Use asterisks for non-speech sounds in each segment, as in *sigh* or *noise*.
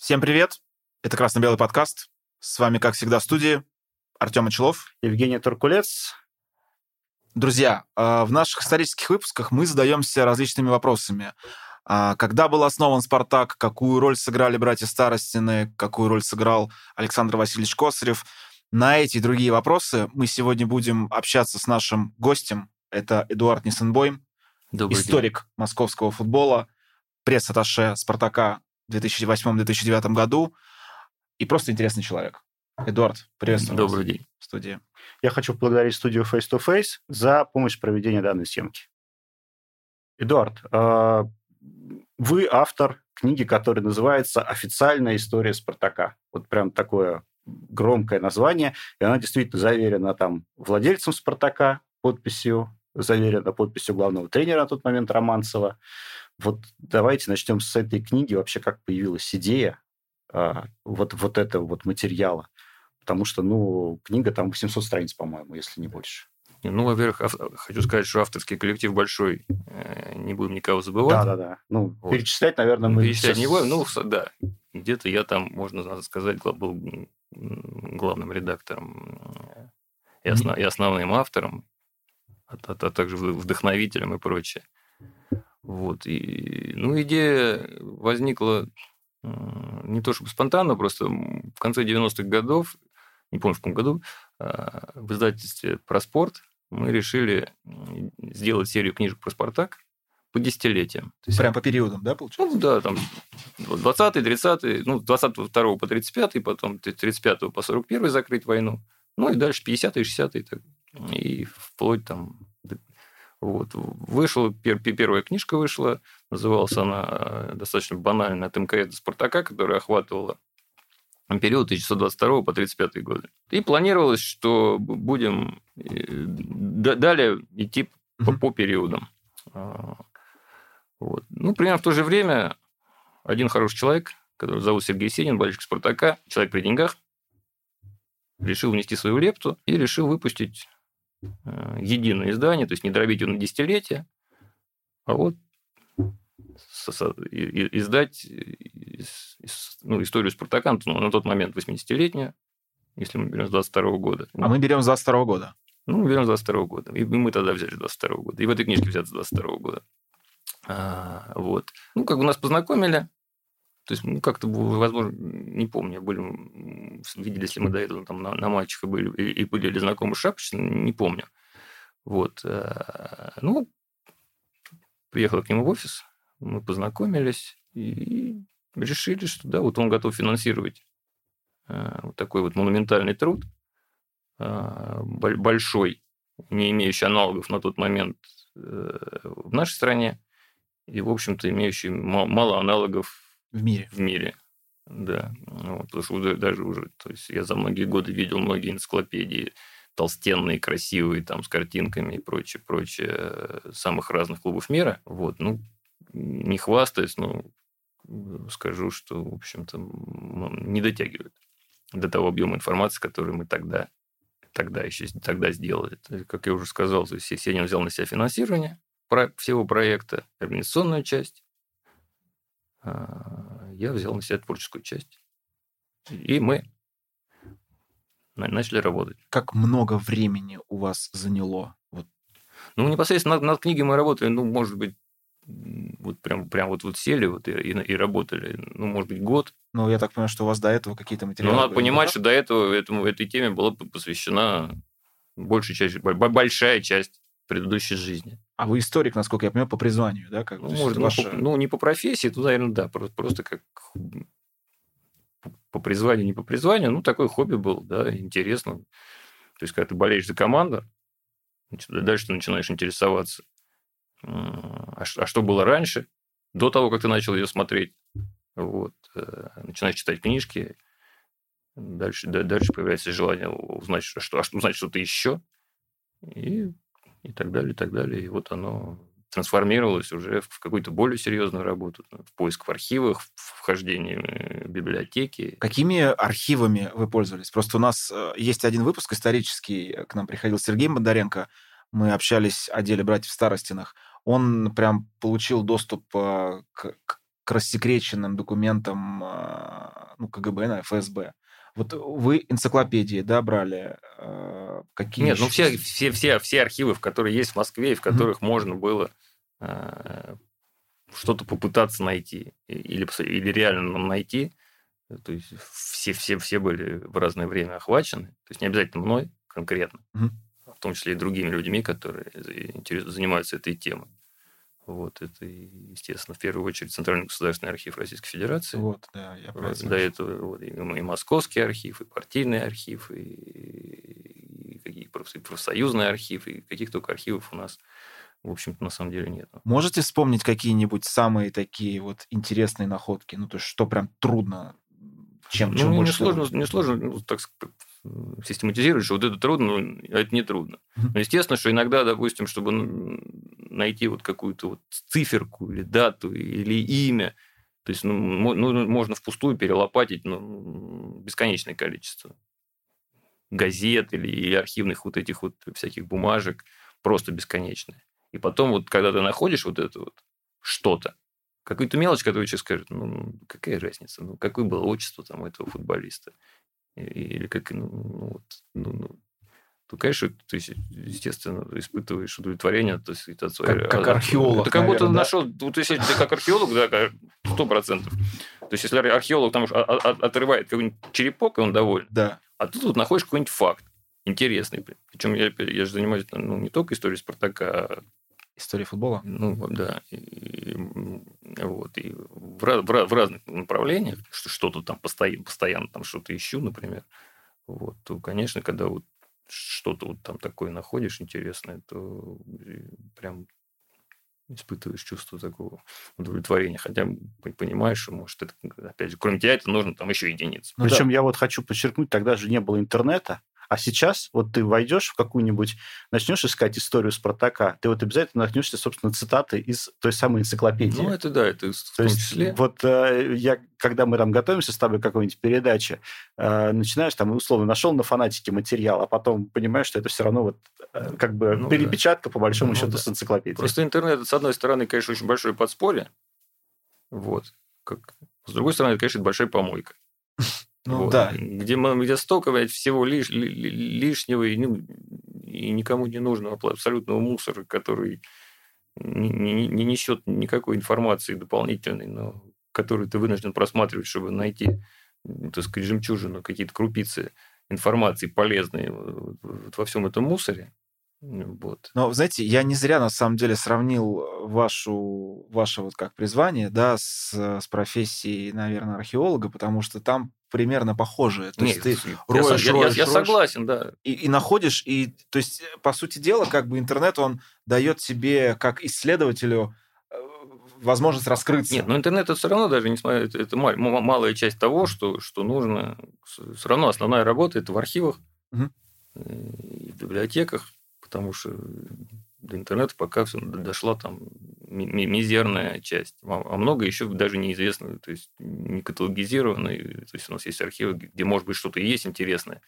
Всем привет! Это «Красно-белый подкаст». С вами, как всегда, в студии Артем Очелов. Евгений Туркулец. Друзья, э, в наших исторических выпусках мы задаемся различными вопросами. А, когда был основан «Спартак», какую роль сыграли братья Старостины, какую роль сыграл Александр Васильевич Косарев. На эти и другие вопросы мы сегодня будем общаться с нашим гостем. Это Эдуард Ниссенбойм, Добрый историк день. московского футбола, пресс-атташе «Спартака» 2008-2009 году и просто интересный человек. Эдуард, приветствую Добрый вас день. в студии. Я хочу поблагодарить студию Face to Face за помощь в проведении данной съемки. Эдуард, э, вы автор книги, которая называется «Официальная история Спартака». Вот прям такое громкое название, и она действительно заверена там владельцем Спартака, подписью, заверена подписью главного тренера на тот момент Романцева. Вот давайте начнем с этой книги. Вообще, как появилась идея а, вот, вот этого вот материала? Потому что, ну, книга там 800 страниц, по-моему, если не больше. Ну, во-первых, ав- хочу сказать, что авторский коллектив большой, э, не будем никого забывать. Да-да-да. Ну, Вот. перечислять, наверное, мы... Перечислять сейчас- не будем, ну, да. Где-то я там, можно надо сказать, был главным редактором э, и, осно- и основным автором, а, а- а также вд- вдохновителем и прочее. Вот. И, ну, идея возникла не то чтобы спонтанно, просто в конце 90-х годов, не помню, в каком году, э, в издательстве «Про спорт» мы решили сделать серию книжек про «Спартак» по десятилетиям. То есть Прям по периодам, да, получается? ну, да, там 20 30 ну, 22 по 35 потом 35 по 41 закрыть войну, ну, и дальше 50-е, 60-е, так, и вплоть там... Вот. Вышла, пер- пер- первая книжка вышла, называлась она э, достаточно банально «От МКС до Спартака», которая охватывала период 1922 по 35 годы. И планировалось, что будем э, далее идти по, по периодам. А, Вот. Ну, примерно в то же время один хороший человек, который зовут Сергей Сенин, болельщик Спартака, человек при деньгах, решил внести свою лепту и решил выпустить единое издание, то есть не дробить его на десятилетия, а вот издать из- из- ну, историю Спартака, ну, на тот момент 80-летнюю, если мы берем с 22 года. А мы берем с 22 года. Ну, мы берем с 22 года. И мы тогда взяли с 22 года. И в этой книжке взят с 22 года. А, вот. Ну, как бы нас познакомили. То есть, ну, как-то, возможно, не помню, были, виделись ли мы до этого там на, на матчах были, и, и были ли знакомы с Шапочным, не помню. Вот. а, Ну, приехал к нему в офис, мы познакомились и решили, что да, вот он готов финансировать а, вот такой вот монументальный труд, боль- большой, не имеющий аналогов на тот момент э, в нашей стране, и, в общем-то, имеющий ма- мало аналогов В мире. в мире. Да, Ну, вот, потому что даже уже, то есть я за многие годы видел многие энциклопедии толстенные, красивые, там, с картинками и прочее, прочее, э, самых разных клубов мира. Вот, ну, не хвастаясь, но скажу, что, в общем-то, не дотягивает до того объема информации, который мы тогда, тогда еще тогда сделали. Как я уже сказал, то есть Сенин взял на себя финансирование про- всего проекта, организационную часть, я взял на себя творческую часть. И мы на- начали работать. Как много времени у вас заняло? Вот Ну, непосредственно над, над книгой мы работали, ну, может быть, вот прям, прям вот, вот сели вот и, и, и работали, ну, может быть, год. Ну, я так понимаю, что у вас до этого какие-то Но материалы надо были, понимать, да? что до этого этому, этой теме была посвящена большая часть, бо- большая часть предыдущей жизни. А вы историк, насколько я понимаю, по призванию, да? Как? Ну, может, ну, ваше- по- ну, не по профессии, тут, наверное, да, просто, как по- призванию, не по призванию, ну, такое хобби было, да, интересно. То есть, когда ты болеешь за команду, дальше ты начинаешь интересоваться, а, а что было раньше, до того, как ты начал ее смотреть. Вот. э, Начинаешь читать книжки, дальше, да- дальше появляется желание узнать, что, что- а что- узнать что-то еще, и, и так далее, и так далее. И вот оно трансформировалось уже в какую-то более серьезную работу, в поиск в архивах, в вхождение э, в библиотеки. Какими архивами вы пользовались? Просто у нас э, есть один выпуск исторический, э, к нам приходил Сергей Бондаренко, мы общались о деле братьев Старостиных. Он прям получил доступ к, к- рассекреченным документам ну, КГБ, на ФСБ. Вот вы энциклопедии, да, брали? Э, какие Нет, ну еще- все, все, все, все архивы, в которые есть в Москве, и в которых можно было э, что-то попытаться найти или, или реально найти, то есть все, все, все были в разное время охвачены, то есть не обязательно мной конкретно, а в том числе и другими людьми, которые занимаются этой темой. Вот это, естественно, в первую очередь Центральный государственный архив Российской Федерации. Вот, да, я про это До этого вот, и, и московский архив, и партийный архив, и, и какие профсоюзный архив, и каких только архивов у нас, в общем-то, на самом деле нет. Можете вспомнить какие-нибудь самые такие вот интересные находки? Ну, то есть, что прям трудно, чем, чем ну, больше... не сложно, не сложно ну, так сказать, систематизировать, что вот это трудно, ну, а это не трудно. Но естественно, что иногда, допустим, чтобы ну, найти вот какую-то вот циферку или дату или имя, то есть ну, мо- ну, можно впустую перелопатить ну, бесконечное количество газет или, или архивных вот этих вот всяких бумажек, просто бесконечное. И потом вот, когда ты находишь вот это вот что-то, какую-то мелочь, которую человек скажет, ну, какая разница, ну, какое было отчество там у этого футболиста, или как, ну, ну, вот, ну, ну, то, конечно, ты, естественно, испытываешь удовлетворение то есть, от своей... Как- как археолог, Это как будто наверное, да? нашел... Вот если ты как археолог, да, сто процентов. То есть, если археолог там отрывает какой-нибудь черепок, и он доволен, Да. а ты тут находишь какой-нибудь факт интересный. Причем я, я же занимаюсь ну, не только историей Спартака, а История футбола. ну, да. И, вот, и в, в в разных направлениях, что что-то там постоянно, постоянно там что-то ищу, например, вот, то, конечно, когда вот что-то вот там такое находишь интересное, то э, прям испытываешь чувство такого удовлетворения. Хотя понимаешь, что, может, это, опять же, кроме тебя это нужно там еще единиц. Ну Причем я вот хочу подчеркнуть, тогда же не было интернета, а сейчас вот ты войдешь в какую-нибудь, начнешь искать историю Спартака, ты вот обязательно наткнешься, собственно, цитаты из той самой энциклопедии. Ну, это да, это в То том есть, числе. вот э, я, когда мы там готовимся с тобой к какой-нибудь передаче, э, начинаешь там, условно, нашел на фанатике материал, а потом понимаешь, что это все равно вот э, как бы Ну да. перепечатка, по большому Ну счету, да. с энциклопедии. Просто интернет, с одной стороны, конечно, очень большое подспорье, вот, как... с другой стороны, это, конечно, большая помойка. Ну, Вот. да. Где, где столько блядь, всего лиш- ли- ли- лишнего и, ну, и никому не нужного абсолютного мусора, который не, не- не несет никакой информации дополнительной, но которую ты вынужден просматривать, чтобы найти, так сказать, жемчужину, какие-то крупицы информации полезные вот- во всем этом мусоре. Ну, Вот. Но, знаете, я не зря, на самом деле, сравнил вашу, ваше вот как призвание, да, с, с профессией, наверное, археолога, потому что там примерно похожее. То есть Нет, ты я, роешь, я- я- роешь, я роешь. согласен, да. и, и находишь, и, то есть, по сути дела, как бы интернет, он дает тебе, как исследователю, э, возможность раскрыться. Нет, но интернет это все равно даже несмотря это, это ма- ма- малая часть того, что, что нужно. Все равно основная работа это в архивах и в библиотеках, потому что до интернета пока все дошла там ми- ми- мизерная часть. А много еще даже неизвестно, то есть не каталогизированно. и, То есть у нас есть архивы, где, может быть, что-то есть интересное,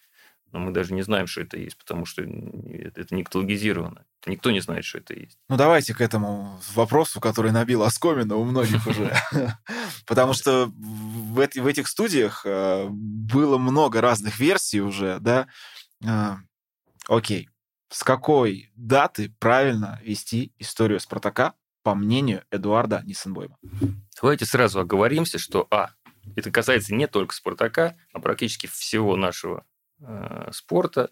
но мы даже не знаем, что это есть, потому что это не каталогизировано. Никто не знает, что это есть. Ну, давайте к этому вопросу, который набил оскомину у многих уже. *laughs* Потому что в эти- в этих студиях э, было много разных версий уже, да. А, Окей. С какой даты правильно вести историю Спартака, по мнению Эдуарда Ниссенбойма? Давайте сразу оговоримся, что А, это касается не только Спартака, а практически всего нашего э, спорта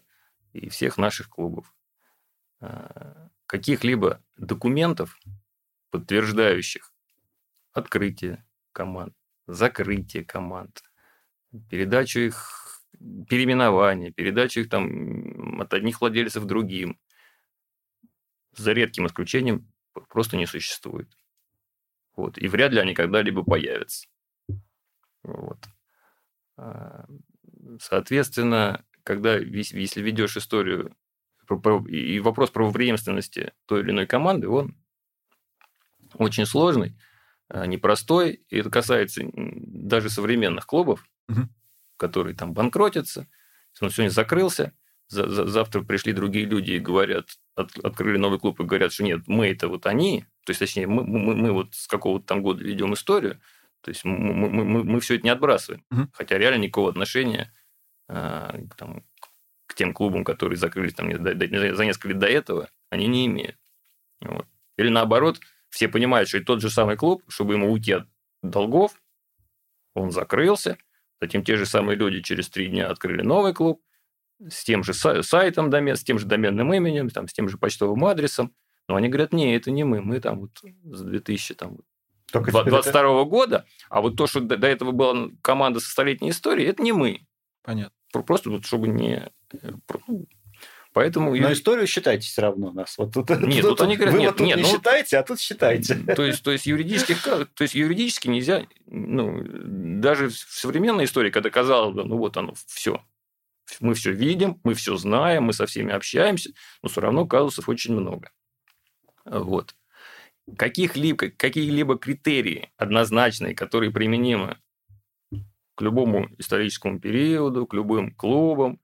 и всех наших клубов. Э, каких-либо документов, подтверждающих открытие команд, закрытие команд, передачу их переименование, передачу их там от одних владельцев другим, за редким исключением просто не существует. Вот. И вряд ли они когда-либо появятся. Вот. А, Соответственно, когда, если ведешь историю и вопрос правопреемственности той или иной команды, он очень сложный, а, непростой, и это касается даже современных клубов, Мгм. Которые там банкротятся. Если он сегодня закрылся, за- за- завтра пришли другие люди и говорят, от- открыли новый клуб и говорят, что нет, мы это вот они, то есть, точнее, мы, мы, мы вот с какого-то там года ведем историю, То есть мы, мы, мы, мы все это не отбрасываем. Мгм. Хотя реально никакого отношения а, к, там, к тем клубам, которые закрылись там, за несколько лет до этого, они не имеют. Вот. Или наоборот, все понимают, что это тот же самый клуб, чтобы ему уйти от долгов, он закрылся, затем те же самые люди через три дня открыли новый клуб, с тем же сай- сайтом домен, с тем же доменным именем, там, с тем же почтовым адресом. Но они говорят, не, это не мы, мы там вот с 2000 там, Только теперь это- 22 года, а вот то, что до до этого была команда со столетней историей, это не мы. Понятно. Про- Просто вот чтобы не... Поэтому... Но историю считайте все равно нас. Вот тут, *laughs* Нет, тут они говорят, вы нет, вот тут нет, не ну- считайте, а тут считайте. *laughs* То есть, то есть, юридических, то есть юридически нельзя, ну, даже в современной истории, когда казалось бы, ну вот оно, все. Мы все видим, мы все знаем, мы со всеми общаемся, но все равно казусов очень много. Вот. Каких-либо, какие-либо критерии однозначные, которые применимы к любому историческому периоду, к любым клубам,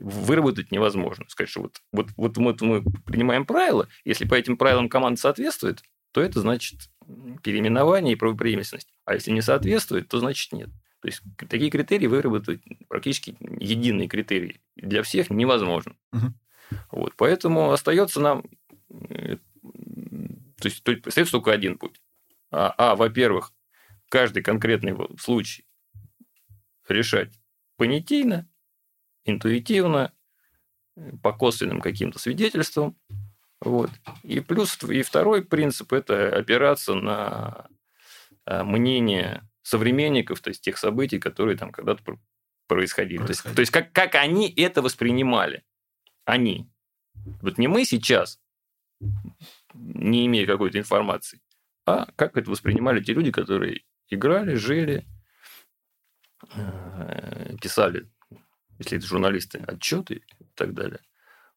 выработать невозможно. Сказать, что вот, вот, вот мы, мы принимаем правила, если по этим правилам команда соответствует, то это значит переименование и правопреемственность. А если не соответствует, то значит нет. То есть такие критерии выработать практически единые критерии для всех невозможно. Мгм. Вот, поэтому остается нам, э, то есть, остается только один путь. А, а, во-первых, каждый конкретный случай решать понятийно, интуитивно, по косвенным каким-то свидетельствам. Вот. И плюс и второй принцип – это опираться на э, мнение современников, то есть тех событий, которые там когда-то пр- происходили. То есть, Происходили. то есть как, как они это воспринимали. Они. Вот не мы сейчас, не имея какой-то информации, а как это воспринимали те люди, которые играли, жили, писали, если это журналисты, отчеты и так далее.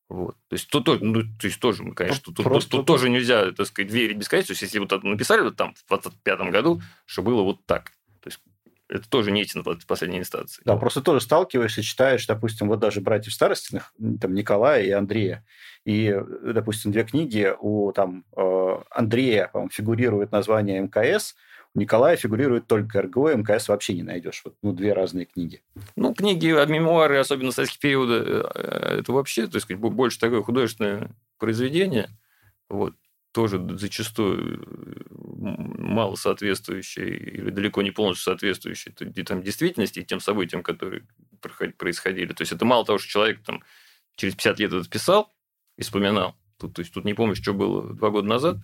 Вот. То есть, тут, тоже- ну, то есть тоже, мы, конечно, тут, Просто тут тут- тоже нельзя, так сказать, верить бесконечно. То есть, если вот написали вот там в 25 году, что было вот так. То есть, это тоже не истина в последней инстанции. Да, просто тоже сталкиваешься, читаешь, допустим, вот даже братьев Старостиных, там Николая и Андрея. И, э, допустим, две книги у там э, Андрея, по-моему, фигурирует название МКС, у Николая фигурирует только РГО, МКС вообще не найдешь. Вот, ну, две разные книги. Ну, книги, а мемуары, особенно советских периода, э, это вообще, сказать, бо- больше такое художественное произведение, вот, тоже зачастую э, мало соответствующее или далеко не полностью соответствующее и там, действительности и тем событиям, которые происходили. То есть, это мало того, что человек там через 50 лет это писал и вспоминал, тут, то есть, тут не помнишь, что было два года назад,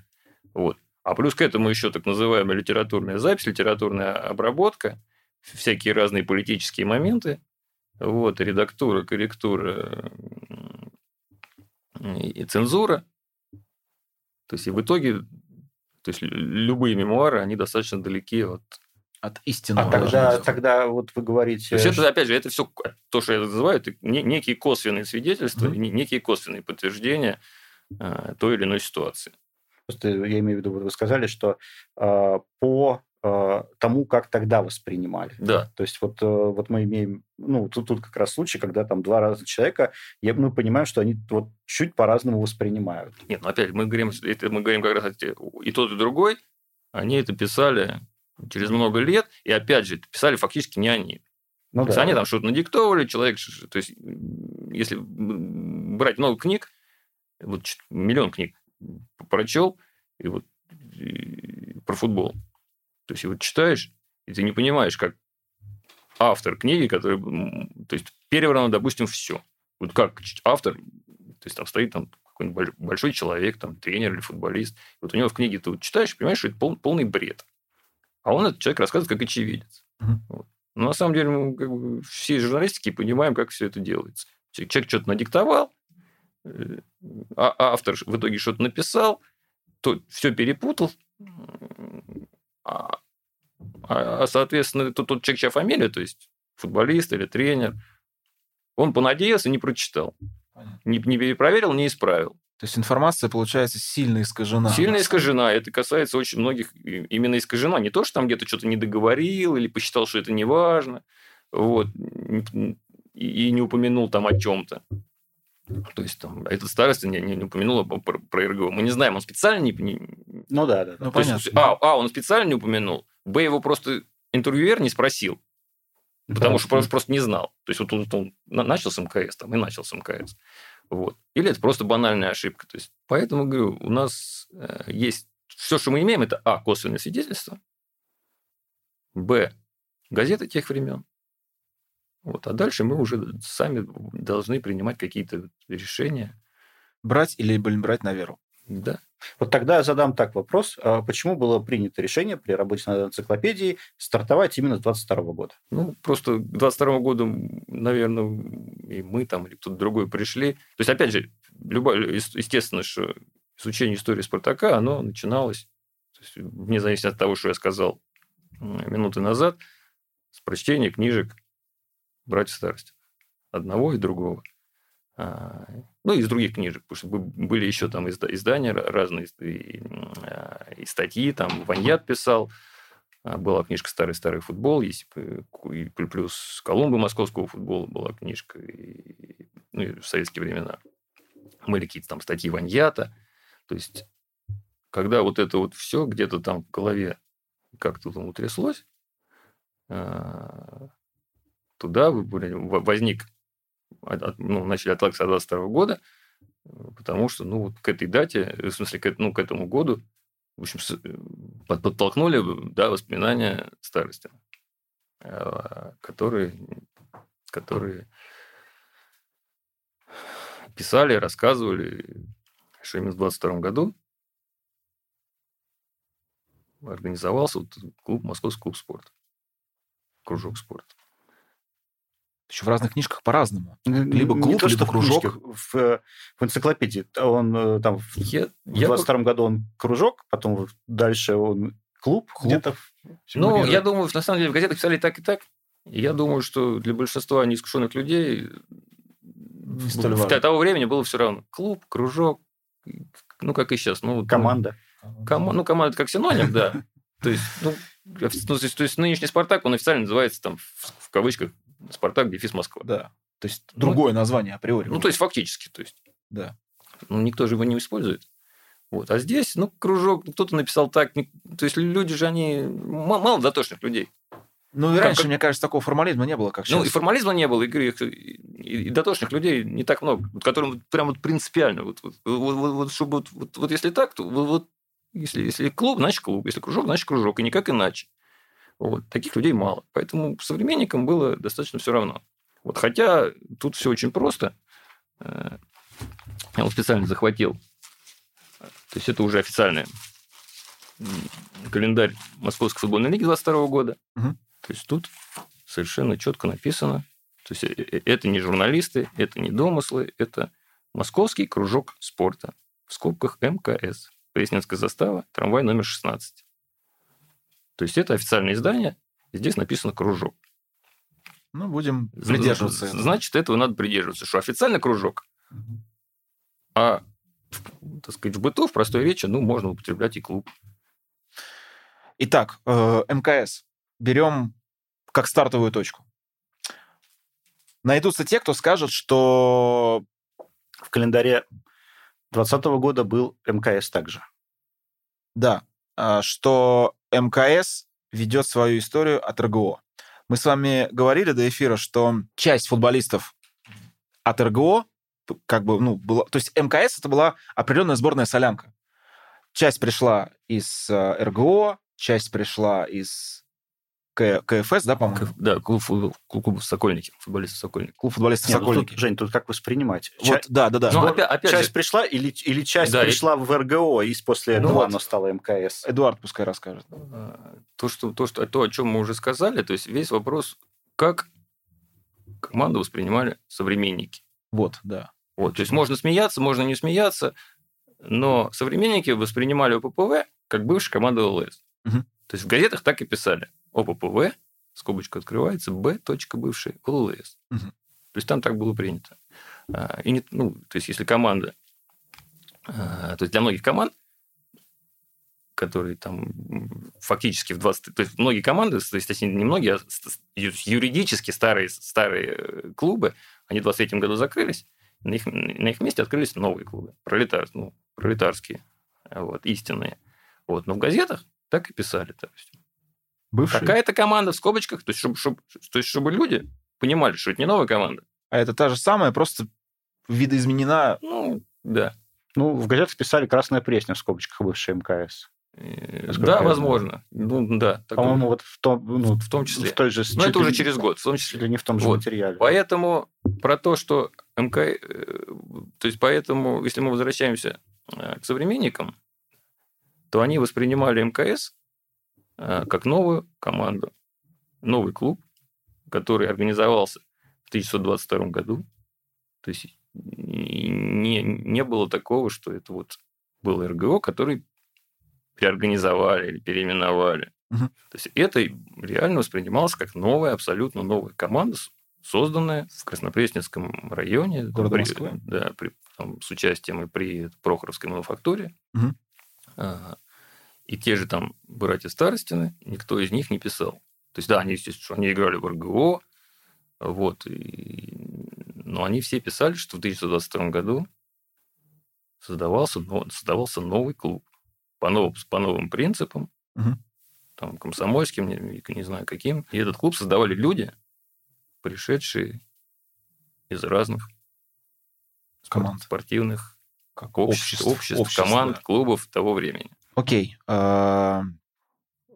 вот. А плюс к этому еще так называемая литературная запись, литературная обработка, всякие разные политические моменты, вот, редактура, корректура и цензура. То есть, и в итоге, то есть, любые мемуары, они достаточно далеки от... От истинного. А тогда, тогда вот вы говорите... То есть, это, опять же, это все, то, что я называю, это не- некие косвенные свидетельства, не- некие косвенные подтверждения э, той или иной ситуации. Просто я имею в виду, вы сказали, что э, по э, тому, как тогда воспринимали. Да. То есть вот, э, вот мы имеем, ну, тут, тут как раз случай, когда там два разных человека, я, мы понимаем, что они вот чуть по-разному воспринимают. Нет, ну опять мы говорим, это мы говорим как раз и тот, и другой, они это писали через много лет, и опять же, это писали фактически не они. Ну, То есть да. они там что-то надиктовали, человек, то есть если брать много книг, вот миллион книг прочел, и вот и про футбол. То есть, и вот читаешь, и ты не понимаешь, как автор книги, который, то есть, переврано, допустим, все. Вот как автор, то есть, там стоит там какой-нибудь боль- большой человек, там, тренер или футболист, вот у него в книге ты вот читаешь, понимаешь, что это пол- полный бред. А он, этот человек, рассказывает как очевидец. Мгм. Вот. Но на самом деле мы как бы, все из журналистики понимаем, как все это делается. Человек что-то надиктовал, а автор в итоге что-то написал, то все перепутал, а, а, а, соответственно, тут, тут человек, чья фамилия, то есть футболист или тренер, он понадеялся, не прочитал. Не, не перепроверил, не исправил. То есть информация, получается, сильно искажена. Сильно искажена. Это касается очень многих именно искажена. Не то, что там где-то что-то не договорил или посчитал, что это не важно. Вот. И не упомянул там о чем-то. То есть там этот староста не, не, не упомянул про, про РГО. Мы не знаем, он специально не... не ну да, да. да. Ну, понятно. Есть, а, а, он специально не упомянул. Б, его просто интервьюер не спросил. Потому да, что просто, просто не знал. То есть вот он, он начал с МКС там, и начал с МКС. Вот. Или это просто банальная ошибка. То есть, поэтому, говорю, у нас э, есть... Все, что мы имеем, это А. Косвенное свидетельство. Б. Газеты тех времен. Вот. А дальше мы уже сами должны принимать какие-то решения. Брать или брать на веру. Да. Вот тогда я задам так вопрос. А почему было принято решение при работе над энциклопедией стартовать именно с 22 года? Ну, просто к 22 году, наверное, и мы там, или кто-то другой пришли. То есть, опять же, любое, естественно, что изучение истории Спартака, оно начиналось, есть, вне зависимости от того, что я сказал минуты назад, с прочтения книжек братьев старости. Одного и другого. А, ну, из других книжек, потому что были еще там издания разные, а, и статьи, там Ваньят писал, а, была книжка «Старый-старый футбол», есть и плюс Колумба московского футбола была книжка, ну, в советские времена. Были какие-то там статьи Ваньята. То есть, когда вот это вот все где-то там в голове как-то там утряслось, туда возник ну, начали отталкиваться от 22 года, потому что, ну, вот к этой дате, в смысле, к, ну, к этому году, в общем, под, подтолкнули, да, воспоминания старости, которые, которые писали, рассказывали, что именно в 22 году организовался вот клуб, Московский клуб спорта, кружок спорта. Еще в разных книжках по-разному. Либо клуб, не то, либо кружок. В, в, в энциклопедии он э, там я, в я 22 году он кружок, потом дальше он клуб, клуб. где-то. Ну, я думаю, на самом деле в газетах писали так и так. Я думаю, что для большинства неискушенных людей в того времени было все равно. Клуб, кружок, ну, как и сейчас. Ну, команда. Ком, ну, команда как синоним, да. То есть, ну, ну, то есть нынешний «Спартак», он официально называется там в кавычках Спартак, дефис Москва. Да. То есть другое ну, название априори. Ну, то есть фактически. То есть. Да. Ну, никто же его не использует. Вот. А здесь, ну, кружок, кто-то написал так. То есть люди же, они... Мало дотошных людей. Ну, и раньше, как... мне кажется, такого формализма не было, как сейчас. Ну, и формализма не было, и, и, и дотошных людей не так много, которым прям вот принципиально. Вот, вот, вот, вот, вот чтобы вот, вот, вот если так, то вот, вот если, если клуб, значит клуб. Если кружок, значит кружок. И никак иначе. Вот. Таких людей мало. Поэтому современникам было достаточно все равно. Вот. Хотя тут все очень просто. Э, я вот специально захватил. То есть это уже официальный календарь Московской футбольной лиги 22 года. Угу. То есть тут совершенно четко написано. То есть э, э, это не журналисты, это не домыслы, это Московский кружок спорта. В скобках МКС. Пресненская застава, трамвай номер 16. То есть это официальное издание, и здесь написано кружок. Ну, будем придерживаться. Значит, этого надо придерживаться, что официально кружок, угу. а так сказать, в быту, в простой речи, ну, можно употреблять и клуб. Итак, э, МКС. Берем как стартовую точку. Найдутся те, кто скажет, что... В календаре 2020 года был МКС также. Да, а, что МКС ведет свою историю от РГО. Мы с вами говорили до эфира, что часть футболистов от РГО как бы, ну, была... То есть МКС это была определенная сборная солянка. Часть пришла из э, РГО, часть пришла из К, КФС, да, по-моему? Да, клуб, клуб, клуб Сокольники, футболисты Сокольники. Клуб футболистов Нет, Сокольники. Ну, тут, Жень, тут как воспринимать? Вот, Ча... да, да, да. Ну, опять, опять часть же... пришла или, или часть да, пришла и... в РГО, и после ну, этого вот. оно стало МКС? Эдуард пускай расскажет. То, что, то, что, то, о чем мы уже сказали, то есть весь вопрос, как команду воспринимали современники. Вот, да. Вот, то есть можно смеяться, можно не смеяться, но современники воспринимали ОППВ как бывшая команда ЛС. Угу. То есть в газетах так и писали. ОППВ, скобочка открывается, Б. бывший ЛЛС. Угу. То есть там так было принято. А, и не, ну, то есть если команда, а, то есть для многих команд, которые там фактически в 20... То есть многие команды, то есть не многие, а юридически старые, старые э, клубы, они в 23 году закрылись, На их, на их месте открылись новые клубы, пролетар, ну, пролетарские, вот, истинные. Вот. Но в газетах так и писали. То есть, Бывший. Какая-то команда в скобочках, то есть, чтобы, чтобы, то есть, чтобы люди понимали, что это не новая команда. А это та же самая, просто видоизменена. Ну, да. Ну, в газетах писали «Красная пресня» в скобочках бывший МКС. Э, Насколько Да, возможно. Ну, да. По-моему, вот в том, ну, в том числе. в той же... Но это уже через год, в том числе. ли не в том же Вот. материале. Поэтому про то, что МК... э, То есть поэтому, если мы возвращаемся э, к современникам, то они воспринимали МКС как новую команду, новый клуб, который организовался в 1922 году. То есть не, не было такого, что это вот был РГО, который переорганизовали или переименовали. Мгм. То есть это реально воспринималось как новая, абсолютно новая команда, созданная в Краснопресненском районе. Города при- Москвы. Да, при- там, с участием и при Прохоровской мануфактуре. А, И те же там братья Старостины, никто из них не писал. То есть, да, они, естественно, они играли в РГО, вот, и- но они все писали, что в 1922 году создавался, создавался новый клуб по, новым, по новым принципам, Мгм. там, комсомольским, не, не знаю каким. И этот клуб создавали люди, пришедшие из разных Команд. спортивных Как обществ, обществ, обществ, обществ, команд, да. клубов того времени. Окей. а,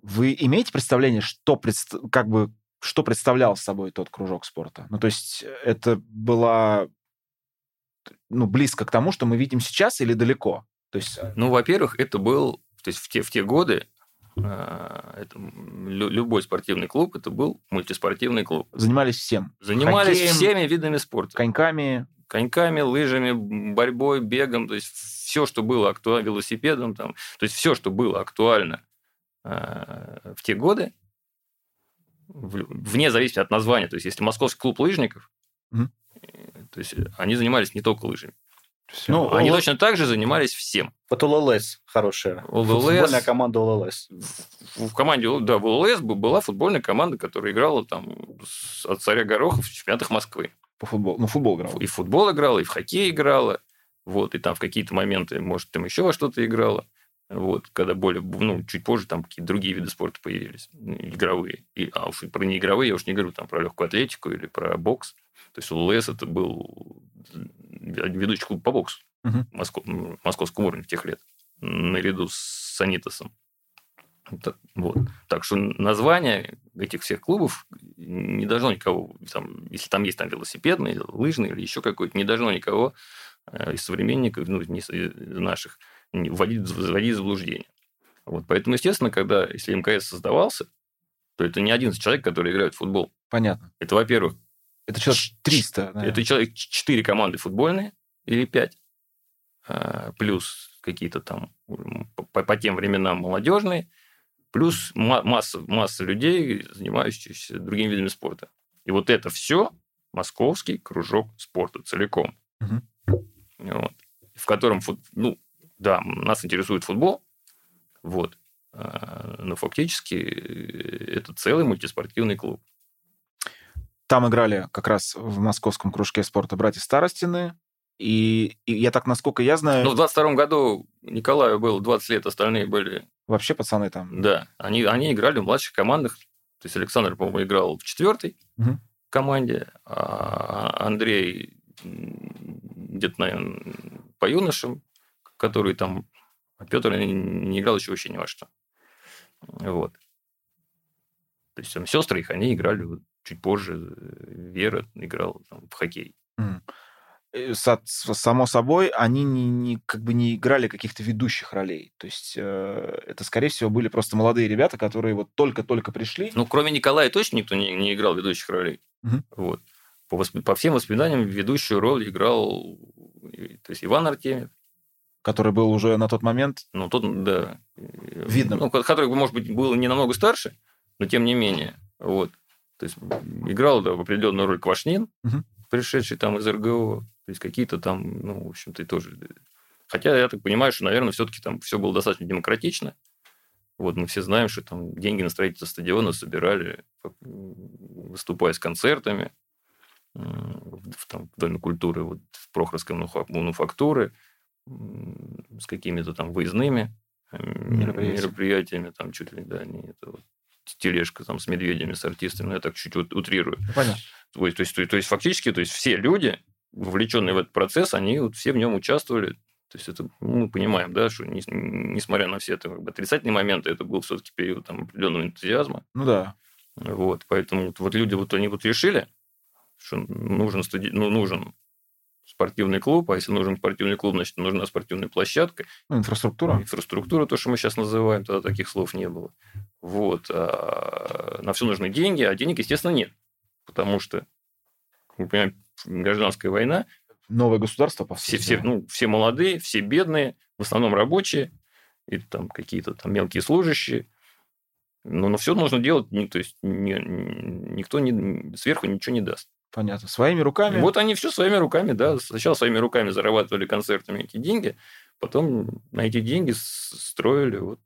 Вы имеете представление, что, предст- как бы, что представлял собой тот кружок спорта? Ну, то есть это была ну, близко к тому, что мы видим сейчас или далеко? То есть Ну, во-первых, это был, то есть в те, в те годы а, это, любой спортивный клуб, это был мультиспортивный клуб. занимались всем. Занимались Хоккеем, всеми видами спорта. Коньками, коньками, лыжами, борьбой, бегом, то есть все, что было актуально, велосипедом, там, то есть все, что было актуально э, в те годы, в- вне зависимости от названия, то есть если Московский клуб лыжников, э, то есть они занимались не только лыжами, Ну, они Л- точно так же занимались всем. Вот ЛЛС хорошая. ЛЛС. Футбольная команда ЛЛС. В в команде, да, в ЛС была футбольная команда, которая играла там от царя Горохов в чемпионатах Москвы. По футболу. Ну, футбол играл. И в футбол играла, и в хоккей играла. Вот, и там в какие-то моменты, может, там еще во что-то играла. Вот, когда более, ну, чуть позже там какие-то другие виды спорта появились, игровые. И, а уж и про неигровые я уж не говорю там про легкую атлетику или про бокс. То есть ЛС это был ведущий клуб по боксу Мгм. Моско- московского уровня тех лет, наряду с Санитосом. Вот. так что название этих всех клубов не должно никого, там, если там есть там велосипедный, лыжный или еще какой-то, не должно никого э, из современников, ну, из из наших, вводить, вводить в заблуждение. Вот. Поэтому, естественно, когда, если МКС создавался, то это не 11 человек, которые играют в футбол. Понятно. Это, во-первых, Это человек Ч- 300. наверное. это человек 4 команды футбольные или 5, плюс какие-то там по, по тем временам молодежные, плюс ма- масса, масса людей, занимающихся другими видами спорта. И вот это все московский кружок спорта целиком. Мгм. Вот. В котором, ну, да, нас интересует футбол, вот, а, но фактически э, это целый мультиспортивный клуб. Там играли как раз в московском кружке спорта братья Старостины. И, и я так, насколько я знаю, Ну, в 22 году Николаю было 20 лет, остальные были вообще пацаны там... Да, они, они играли в младших командах. То есть Александр, по-моему, играл в четвертой Мгм. команде, а Андрей где-то, наверное, по юношам, который там... А Петр не, играл еще вообще ни во что. Вот. То есть там сестры их, они играли чуть позже. Вера играла там, в хоккей. М. Э, Само собой, они не, не- как бы не играли каких-то ведущих ролей. То есть э, это, скорее всего, были просто молодые ребята, которые вот только-только пришли. Ну, кроме Николая точно никто не, не играл ведущих ролей. Мгм. Вот. По, восп- по всем воспоминаниям ведущую роль играл то есть Иван Артемьев. который был уже на тот момент. Ну, тот, да. э, Видно. Ну, ко- который, может быть, был не намного старше, но тем не менее. Вот. То есть играл да, в определенную роль Квашнин, Мгм. Пришедший там из РГО. То есть какие-то там, ну, в общем-то, тоже... э, Хотя я так понимаю, что, наверное, все-таки там все было достаточно демократично. Вот мы все знаем, что там деньги на строительство стадиона собирали, выступая с концертами. в, там, в Доме культуры, вот, в Прохоровской мануфактуры, с какими-то там выездными мероприятиями, мероприятиями там чуть ли да, не это вот, тележка там с медведями, с артистами, ну, я так чуть утрирую. Ну, понятно. То есть, то, есть, то есть, фактически, то есть, все люди, вовлеченные в этот процесс, они вот все в нем участвовали. То есть, это мы понимаем, да, что не, несмотря на все это, как бы, отрицательные моменты, это был все-таки период там, определенного энтузиазма. Ну да. Вот, поэтому вот, вот люди вот они вот решили, что нужен, студи... ну, нужен спортивный клуб, а если нужен спортивный клуб, значит, нужна спортивная площадка. Ну, инфраструктура. Инфраструктура, то, что мы сейчас называем, тогда таких слов не было. Вот. А на все нужны деньги, а денег, естественно, нет. Потому что, мы понимаем, гражданская война. Новое государство, по все, все, ну, все молодые, все бедные, в основном рабочие, и там какие-то там мелкие служащие. Но, но все нужно делать, то есть никто не, сверху ничего не даст. Понятно. Своими руками? Вот они все своими руками, да. Сначала своими руками зарабатывали концертами эти деньги, потом на эти деньги строили вот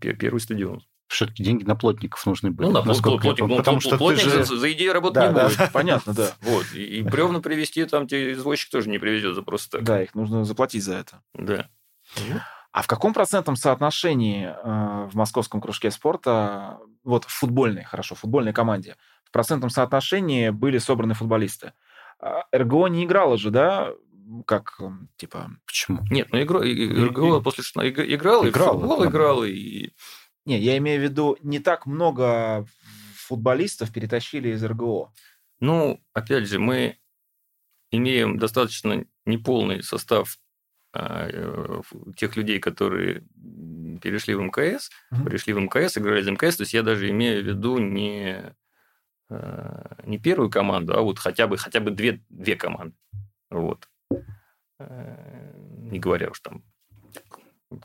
первый стадион. Все-таки деньги на плотников нужны были. Ну, на плотник, ну, потому что плотник же... за, за идею работать да, не да, будет. *laughs* Понятно, да. *laughs* Вот. И, и бревна привезти там тебе извозчик тоже не привезет за просто так. Да, их нужно заплатить за это. Да. А в каком процентном соотношении э, в московском кружке спорта, вот в футбольной, хорошо, в футбольной команде, процентном соотношении были собраны футболисты. А РГО не играла же, да, как, типа... Почему? Нет, ну игра, РГО после что играл, и играл, футбол играл, и... Не, я имею в виду, не так много футболистов перетащили из РГО. Ну, опять же, мы имеем достаточно неполный состав а, э, тех людей, которые перешли в МКС, mm-hmm. пришли в МКС, играли за МКС. То есть я даже имею в виду не не первую команду, а вот хотя бы, хотя бы две, две команды. Вот. Э, не говоря уж там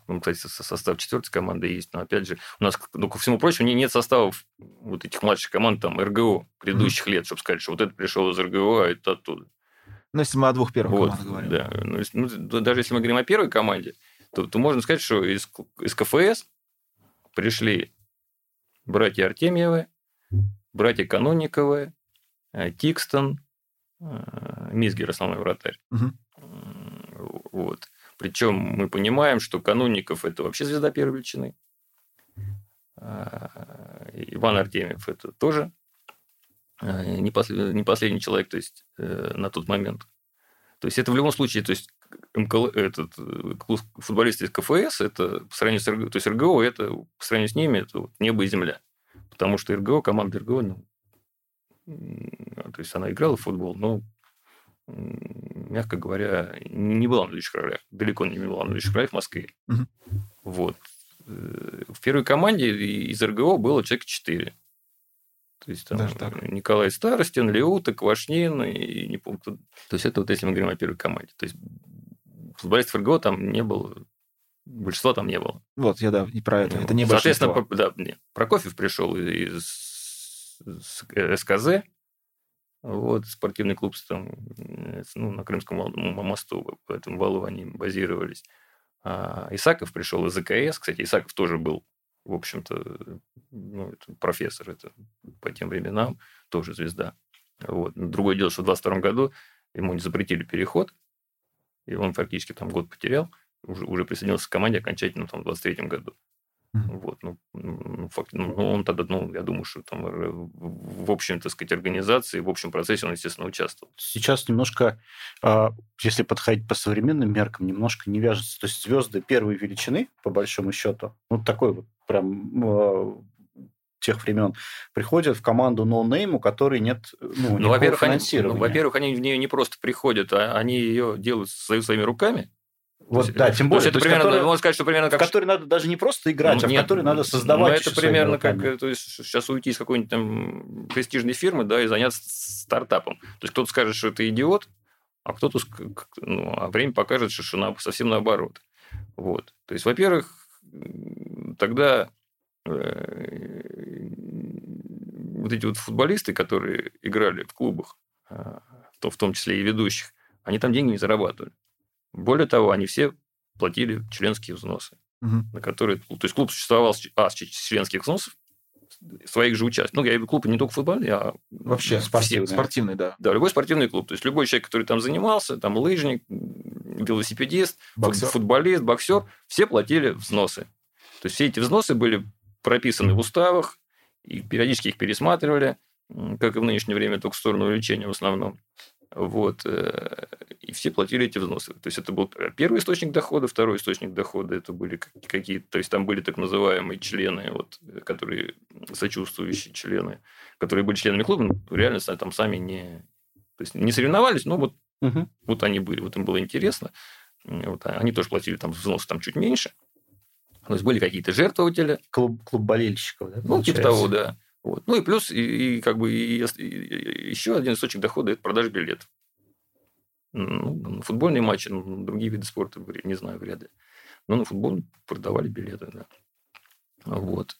ну, кстати, состав четвертой команды есть, но опять же, у нас, ну, ко всему прочему, нет составов вот этих младших команд, там, РГО предыдущих mm-hmm. лет, чтобы сказать, что вот это пришел из РГО, а это оттуда. Ну, если мы о двух первых вот, командах говорим. Да. Ну, ну, даже если мы говорим о первой команде, то, то можно сказать, что из, из КФС пришли братья Артемьевы, братья Канониковы, э, Тикстон, э, Мизгер основной вратарь. Угу. Вот. Причем мы понимаем, что Каноников это вообще звезда первой величины. Э, Иван Артемьев это тоже не последний, не последний человек, то есть на тот момент. То есть это в любом случае, то есть МКЛ, этот футболист из КФС, это по сравнению с РГО, то есть РГО, это по сравнению с ними, это вот небо и земля. Потому что РГО, команда РГО, ну, то есть она играла в футбол, но, мягко говоря, не была на ведущих ролях. Далеко не была на ведущих ролях в Москве. Угу. Вот. Э, в первой команде из РГО было человек 4. То есть там Даже так. Николай Старостин, Леута, Квашнин и не помню. Кто... То есть это вот если мы говорим о первой команде. То есть футболистов РГО там не было большинства там не было. Вот, я да, и про это. Ну, это не Соответственно, большинство. да, нет. Прокофьев пришел из СКЗ, вот, спортивный клуб там, ну, на Крымском мосту, по этому валу они базировались. А Исаков пришел из АКС. Кстати, Исаков тоже был, в общем-то, ну, это профессор, это по тем временам, тоже звезда. Вот. Другое дело, что в 22 году ему не запретили переход, и он фактически там год потерял уже, уже присоединился к команде окончательно там, в 23 году. Mm-hmm. Вот, ну, ну, факт, ну, он тогда, ну, я думаю, что там в общем, так сказать, организации, в общем процессе он, естественно, участвовал. Сейчас немножко, а, если подходить по современным меркам, немножко не вяжется. То есть звезды первой величины, по большому счету, ну, такой вот прям а, тех времен приходят в команду no name, у которой нет ну, ну, во-первых, финансирования. Они, ну, во-первых, они в нее не просто приходят, а они ее делают своими руками. Вот, есть, да, тем более. это примерно, который, можно сказать, что примерно как... В который надо даже не просто играть, ну, а в который надо создавать. Ну, это примерно как то есть, сейчас уйти из какой-нибудь там престижной фирмы, да, и заняться стартапом. То есть кто-то скажет, что это идиот, а кто-то, ну, а время покажет, что, что совсем наоборот. Вот. То есть, во-первых, тогда э, вот эти вот футболисты, которые играли в клубах, э, в том числе и ведущих, они там деньги не зарабатывали. Более того, они все платили членские взносы, угу. на которые... То есть клуб существовал а, с членских взносов, своих же участков. Ну, я имею клуб не только футбольный, а Вообще, все. спортивный. спортивный, да. Да, любой спортивный клуб. То есть любой человек, который там занимался, там лыжник, велосипедист, Боксер. футболист, боксер, все платили взносы. То есть все эти взносы были прописаны в уставах, и периодически их пересматривали, как и в нынешнее время, только в сторону увеличения в основном. Вот. э, И все платили эти взносы. То есть это был первый источник дохода, второй источник дохода это были как- какие-то... То есть там были так называемые члены, вот, которые сочувствующие члены, которые были членами клуба, но реально там сами не... То есть не соревновались, но вот Мгм. вот они были, вот им было интересно. Вот, а они тоже платили там взносы там чуть меньше. То есть были какие-то жертвователи, Клуб, клуб болельщиков, да? ну, типа получается? того, да. Вот. Ну и плюс, и, и как бы и, и- еще один источник дохода – это продажа билетов. Ну, футбольные матчи, ну, другие виды спорта, не знаю, вряд ли. Но на футбол продавали билеты, да. Вот.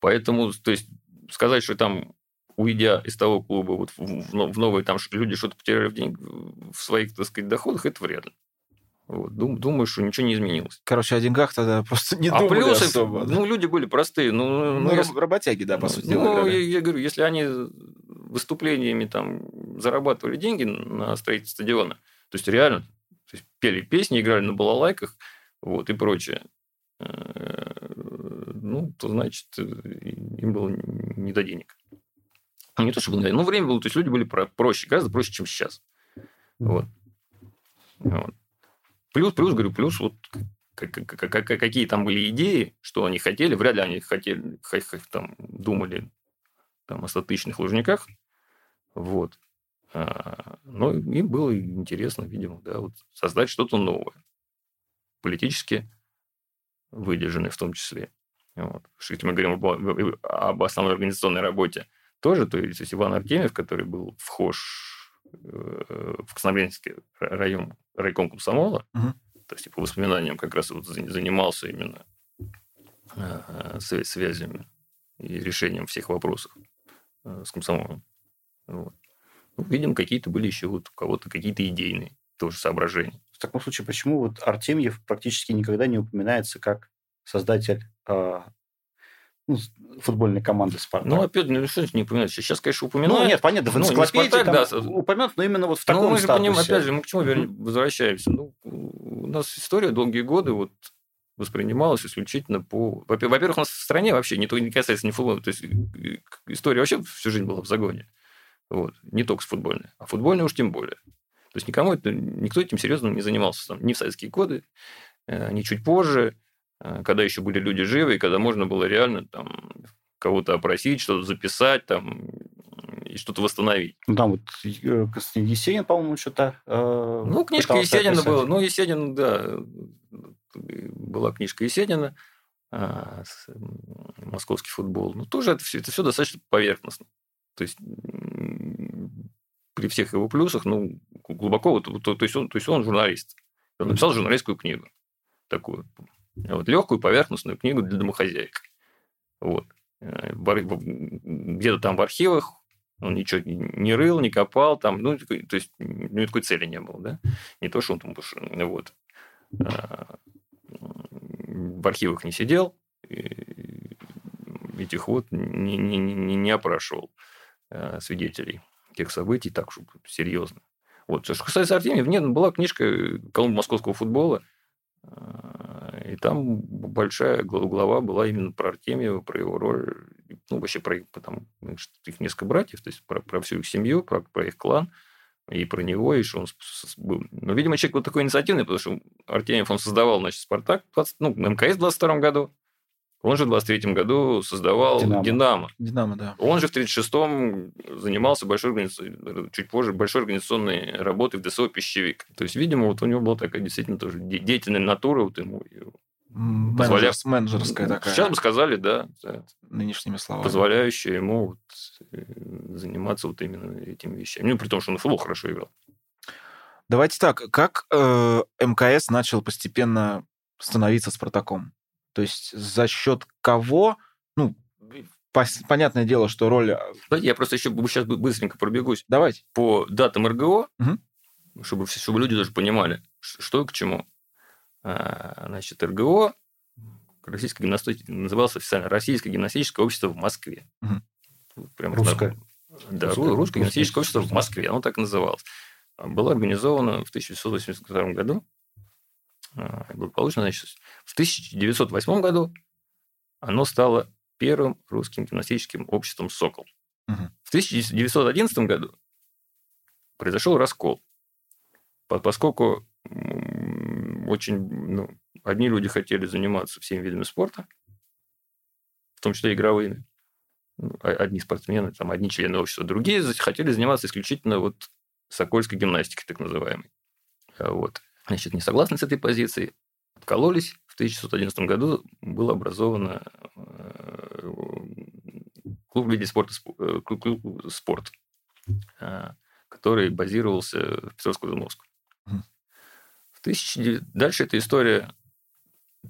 Поэтому, то есть, сказать, что там, уйдя из того клуба, вот в, в в новый, там люди что-то потеряли в, день, в своих, так сказать, доходах, это вряд ли. Вот. Дум- думаю, что ничего не изменилось. Короче, о деньгах тогда *laughs* просто не а думали плюсы, особо. да. ну, люди были простые. Ну, Ну, ну, раб- если- работяги, да, по сути ну, дела, я, играли. я говорю, если они выступлениями там зарабатывали деньги на строительство стадиона, то есть реально то есть пели песни, играли на балалайках, вот, и прочее, э, ну, то значит, э, им было не до денег. Ну, Не то, чтобы... Ну, время было, то есть люди были про- проще, гораздо проще, чем сейчас. Вот. Вот. Плюс, плюс, говорю, плюс вот какие там были идеи, что они хотели, вряд ли они хотели, там, думали там, о статичных лужниках, вот. А, Но им было интересно, видимо, да, вот, создать что-то новое, политически выдержанное в том числе. Вот. Если мы говорим об, об основной организационной работе, тоже, то есть, Иван Артемьев, который был вхож в Краснодарский район, райком комсомола, Мгм. то есть по воспоминаниям как раз вот за- занимался именно э, свя- связями и решением всех вопросов э, с комсомолом. Вот. Ну, видимо, какие-то были еще вот у кого-то какие-то идейные тоже соображения. В таком случае, почему вот Артемьев практически никогда не упоминается как создатель а, ну, футбольной команды «Спартак»? Ну, опять, ну, что не упоминать? Сейчас, конечно, Ну, упоминают. нет, понятно, в Ну, не энциклопедии «Спартак», там да, упомянут, но именно вот в Ну, таком мы же понимаем, статусе. опять же, мы к чему вер- возвращаемся? Ну, у нас история долгие годы вот воспринималась исключительно по... Во- Во-первых, у нас в стране вообще не, то, не касается ни футбола, то есть история вообще всю жизнь была в загоне. Вот. Не только с футбольной, а футбольной уж тем более. То есть никому это, никто этим серьезно не занимался там, ни в советские годы, э, ни чуть позже, когда еще были люди живы, и когда можно было реально там кого-то опросить, что-то записать там и что-то восстановить. Ну, там вот э, Константин Есенин, по-моему, что-то... э, Ну, книжка Есенина описать. была. Ну, Есенин, да, была книжка Есенина, а, московский футбол. Ну, тоже это все, это все достаточно поверхностно. То есть при всех его плюсах, ну, глубоко, вот, то, то есть он, то есть он журналист. Он написал журналистскую книгу такую. Вот, легкую поверхностную книгу для домохозяек. Вот. Э, Где-то там в архивах он ничего не- рыл, не копал, там, ну, такой- то есть, ну, никакой цели не было, да? Не то, что он там, ну, вот, а, в архивах не сидел, этих вот не, не, не, не опрашивал а, свидетелей тех событий так, чтобы серьезно. Вот. Что касается Артемьев, нет, была книжка «Колумб московского футбола», и там большая гла- глава была именно про Артемьева, про его роль, ну, вообще про их, там, их несколько братьев, то есть про, про всю их семью, про, про их клан, и про него, и что он был. Но, видимо, человек вот такой инициативный, потому что Артемьев, он создавал, значит, «Спартак», в 20, ну, МКС в 22 году, он же в 23 году создавал «Динамо». «Динамо». Динамо, да. Он же в 36-м занимался большой организационной, чуть позже, большой организационной работой в ДСО «Пищевик». То есть, видимо, вот у него была такая действительно тоже де- деятельная натура, вот ему М, Позволя- менеджерс- менеджерская такая, Сейчас бы сказали, да, нынешними словами. позволяющая ему вот, э, заниматься вот именно этими вещами. Ну, при том, что он в футбол хорошо играл. Давайте так, как э, МКС начал постепенно становиться Спартаком? То есть за счет кого? Ну, понятное дело, что роль... э, Давайте я просто еще сейчас быстренько пробегусь Давайте. по датам РГО, Мгм. чтобы, чтобы люди даже понимали, что и к чему. А, Значит, РГО, Российское гимнастическое, называлось официально Российское гимнастическое общество в Москве. Угу. Прям русское. Да, русское, русское гимнастическое общество в Москве, оно так называлось. Было организовано в 1982 году. А, благополучно, значит, в 1908 году оно стало первым русским гимнастическим обществом «Сокол». Угу. В 1911 году произошел раскол, поскольку очень ну, одни люди хотели заниматься всеми видами спорта, в том числе игровыми, ну, одни спортсмены, там, одни члены общества, другие хотели заниматься исключительно вот сокольской гимнастикой, так называемой. А вот. Значит, не согласны с этой позицией, откололись. В 1911 году было образовано э, клуб виде спорта, э, спорт, а, который базировался в Петровско-Замовску. В тысяч... Дальше эта история,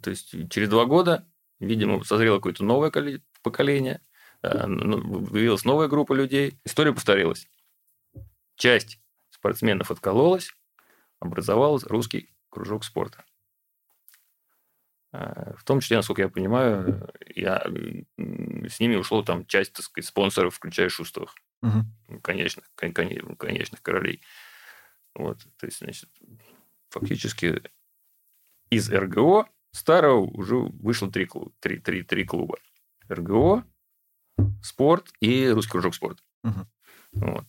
то есть через два года, видимо, созрело какое-то новое поколение, а, ну, появилась новая группа людей. История повторилась. Часть спортсменов откололась, образовался русский кружок спорта. А, в том числе, насколько я понимаю, я, с ними ушло там часть, так сказать, спонсоров, включая Шустовых. Угу. Конечных, конечных королей. Вот, то есть, значит, фактически из РГО старого уже вышло три, клуба, три, три, три клуба. РГО, спорт и русский кружок спорта. Угу. Вот.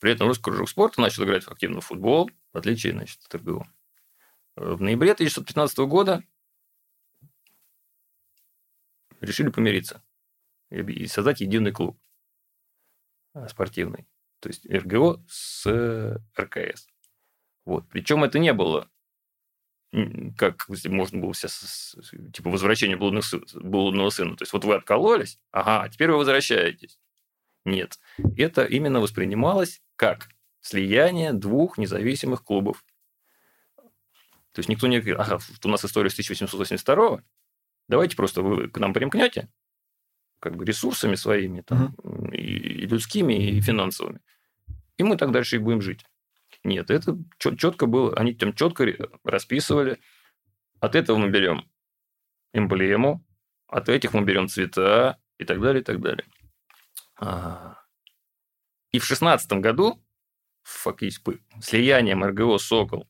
При этом русский кружок спорта начал играть активно в футбол, в отличие значит, от РГО. В ноябре 1915 года решили помириться и создать единый клуб э, спортивный. То есть РГО с РКС. Вот. Причем это не было как можно было все, типа, возвращение блудных, блудного сына. То есть, вот вы откололись, ага, а теперь вы возвращаетесь. Нет. Это именно воспринималось как слияние двух независимых клубов. То есть, никто не говорит, ага, у нас история с 1882 давайте просто вы к нам примкнете, как бы ресурсами своими, там, и, и людскими, и финансовыми. И мы так дальше и будем жить. Нет, это четко было, они там четко расписывали. От этого мы берем эмблему, от этих мы берем цвета и так далее, и так далее. А, и в шестнадцатом году фактически слиянием РГО «Сокол»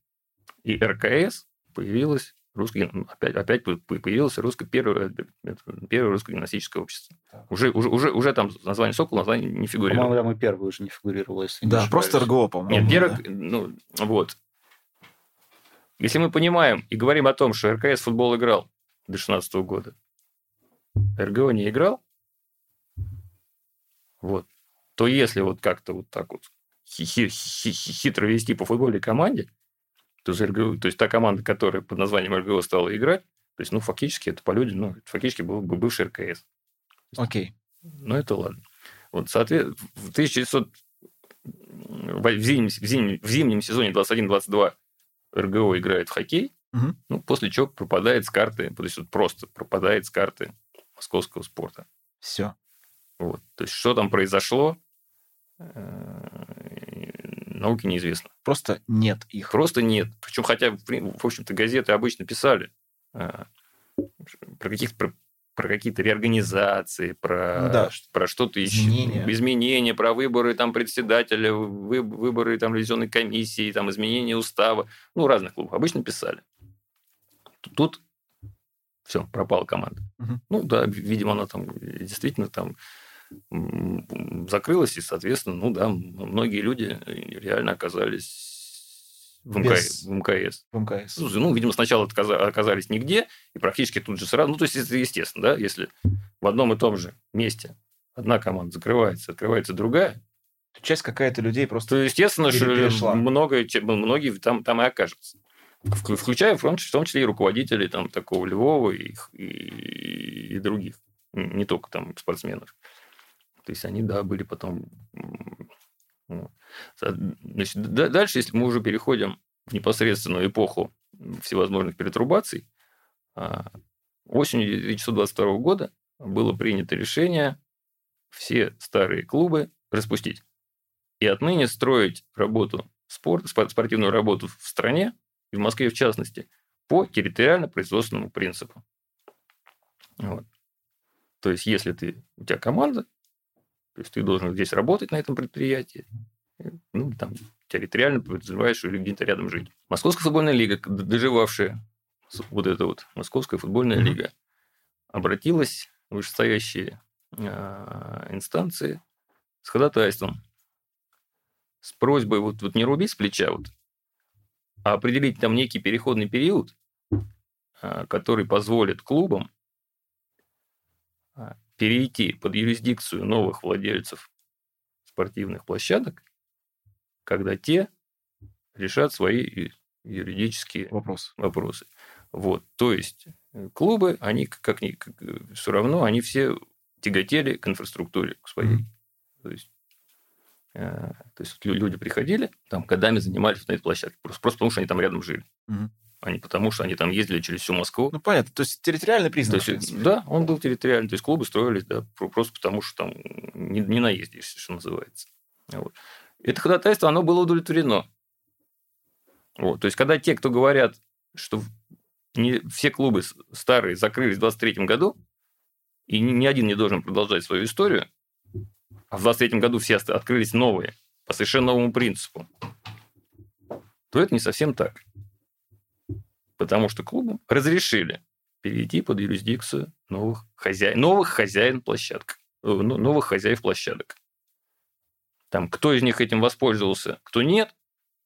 и РКС появилась русский, опять, опять появилось русское, первое, первое русское гимнастическое общество. Уже, уже, уже, уже там название «Сокол», название не фигурировало. По-моему, там и первое уже не фигурировало, если Да, не просто РГО, по-моему. Нет, первое, да. ну, вот. Если мы понимаем и говорим о том, что РКС футбол играл до 16 года, РГО не играл, вот, то если вот как-то вот так вот хитро вести по футбольной команде, то, есть РГО, то есть та команда, которая под названием РГО стала играть, то есть, ну, фактически это по людям, ну, фактически был бы бывший РКС. Окей. Okay. Ну, это ладно. Вот, соответственно, в 1900 в зимнем, в зимнем, в зимнем сезоне 21-22 РГО играет в хоккей, угу. ну, после чего пропадает с карты, то есть вот просто пропадает с карты московского спорта. Все. Вот. То есть, что там произошло, э, науке неизвестно. Просто нет их. Просто нет. Причем, хотя, в общем-то, газеты обычно писали э, про каких-то про, про какие-то реорганизации, про, да. про что-то изменения. еще. Изменения, про выборы там, председателя, вы, выборы там, ревизионной комиссии, там, изменения устава. Ну, разных клубов. Обычно писали. Тут все, пропала команда. Угу. Ну, да, видимо, она там действительно там закрылась, и, соответственно, ну да, многие люди реально оказались в, МК... Без... в МКС. В МКС. Ну, видимо, сначала оказались нигде, и практически тут же сразу... Ну, то есть, это естественно, да, если в одном и том же месте одна команда закрывается, открывается другая, часть какая-то людей просто То, естественно, что много, многие там, там и окажутся. Включая в том, числе, в том числе и руководителей там, такого Львова и, и, и других. Не только там спортсменов. То есть они, да, были потом... Значит, дальше, если мы уже переходим в непосредственную эпоху всевозможных перетрубаций, а, осенью 1922 года было принято решение все старые клубы распустить. И отныне строить работу, спорт, спортивную работу в стране, и в Москве в частности, по территориально-производственному принципу. Вот. То есть, если ты, у тебя команда, то есть ты должен здесь работать на этом предприятии, ну, там, территориально подразумеваешь или где-то рядом жить. Московская футбольная лига, доживавшая вот эта вот Московская футбольная mm-hmm. лига, обратилась в вышестоящие э, инстанции с ходатайством, с просьбой вот, вот не рубить с плеча, вот, а определить там некий переходный период, э, который позволит клубам э, перейти под юрисдикцию новых владельцев спортивных площадок, когда те решат свои юридические Вопрос. вопросы. Вот, то есть э, клубы, они как ни как, все равно, они все тяготели к инфраструктуре к своей. Mm-hmm. То есть, э, то есть люди приходили, там годами занимались на этой площадке, просто, просто потому что они там рядом жили. Mm-hmm. А не потому, что они там ездили через всю Москву. Ну, понятно. То есть территориальный признак. То есть, да, он был территориальный. То есть клубы строились, да, просто потому, что там не, не наездишься, что называется. Вот. Это ходатайство, оно было удовлетворено. Вот. То есть, когда те, кто говорят, что не, все клубы старые закрылись в 23 году, и ни, ни один не должен продолжать свою историю, а в 23 году все открылись новые, по совершенно новому принципу, то это не совсем так. Потому что клубам разрешили перейти под юрисдикцию новых хозяин, новых хозяин площадок, э, ну, новых хозяев площадок. Там, кто из них этим воспользовался, кто нет,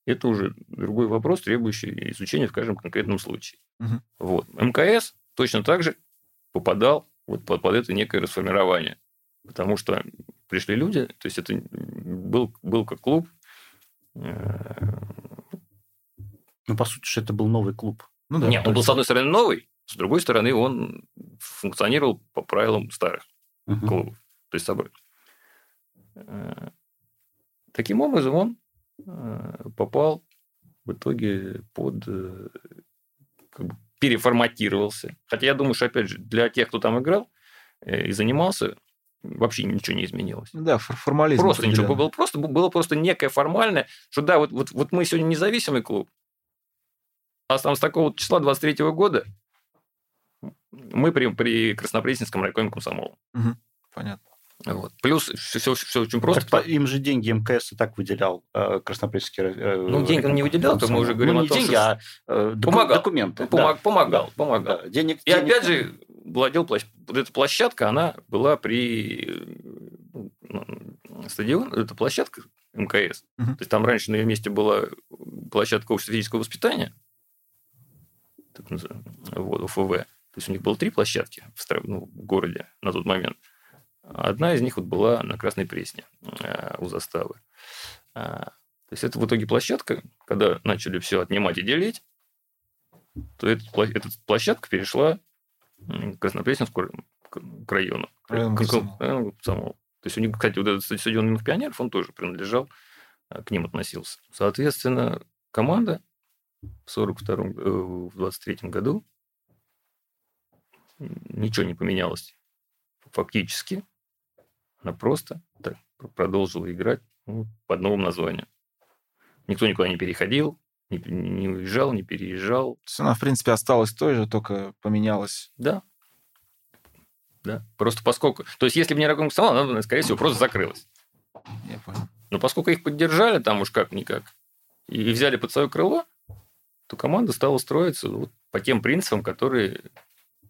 это уже другой вопрос, требующий изучения в каждом конкретном случае. Угу. Вот. МКС точно так же попадал вот под, под это некое расформирование. Потому что пришли люди, то есть это был, был как клуб. Э, ну, по сути, что это был новый клуб. Ну, да, Нет, он был, с одной стороны, новый, с другой стороны, он функционировал по правилам старых угу. клубов. То есть, собой. Э, таким образом, он Э, попал в итоге под э, как бы, переформатировался. Хотя я думаю, что, опять же, для тех, кто там играл и занимался, вообще ничего не изменилось. Да, формализм. Просто ничего. Было просто, было просто некое формальное, что да, вот, вот, вот мы сегодня независимый клуб, а там с такого числа 23 года мы при, при Краснопресненском райкоме комсомола. Угу, понятно. Вот. Плюс все, все очень просто. Так, им же деньги МКС и так выделял э, Краснопресненский. Э, ну, деньги он не выделял, то мы уже говорим ну, не о том, деньги, что... а э, доку- помогал. документы. Ну, помог, да. Помогал, помогал. Да. Денег, и денег... опять же, владел площадь. Вот эта площадка, она была при ну, стадион, это площадка МКС. Угу. То есть там раньше на ее месте была площадка общества физического воспитания, так называемая, вот, УФВ. То есть у них было три площадки в, ну, в городе на тот момент. Одна из них вот была на Красной Пресне э, у заставы. А, то есть это в итоге площадка, когда начали все отнимать и делить, то эта, эта площадка перешла к Краснопресненскому к району. Район к, самому. То есть у них, кстати, вот этот стадион юных пионеров, он тоже принадлежал, э, к ним относился. Соответственно, команда в 42 э, в 23 году ничего не поменялось фактически она просто так продолжила играть ну, под новым названием. Никто никуда не переходил, не, не уезжал, не переезжал. То есть она, в принципе, осталась той же, только поменялась. Да. Да. Просто поскольку... То есть, если бы не Раком стала, она, скорее всего, просто закрылась. Я понял. Но поскольку их поддержали там уж как-никак, и взяли под свое крыло, то команда стала строиться вот по тем принципам, которые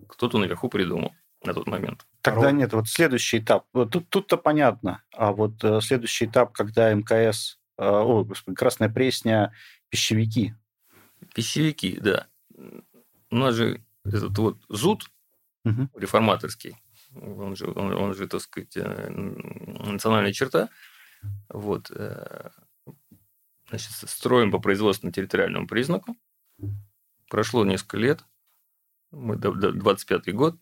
кто-то наверху придумал на тот момент. Тогда нет, вот следующий этап. Тут, тут-то понятно. А вот э, следующий этап, когда МКС, э, о, господи, Красная Пресня, пищевики. Пищевики, да. У нас же этот вот ЗУД угу. реформаторский, он же, он, он же, так сказать, э, национальная черта. Вот. Э, значит, строим по производственно-территориальному признаку. Прошло несколько лет. Мы 25 год,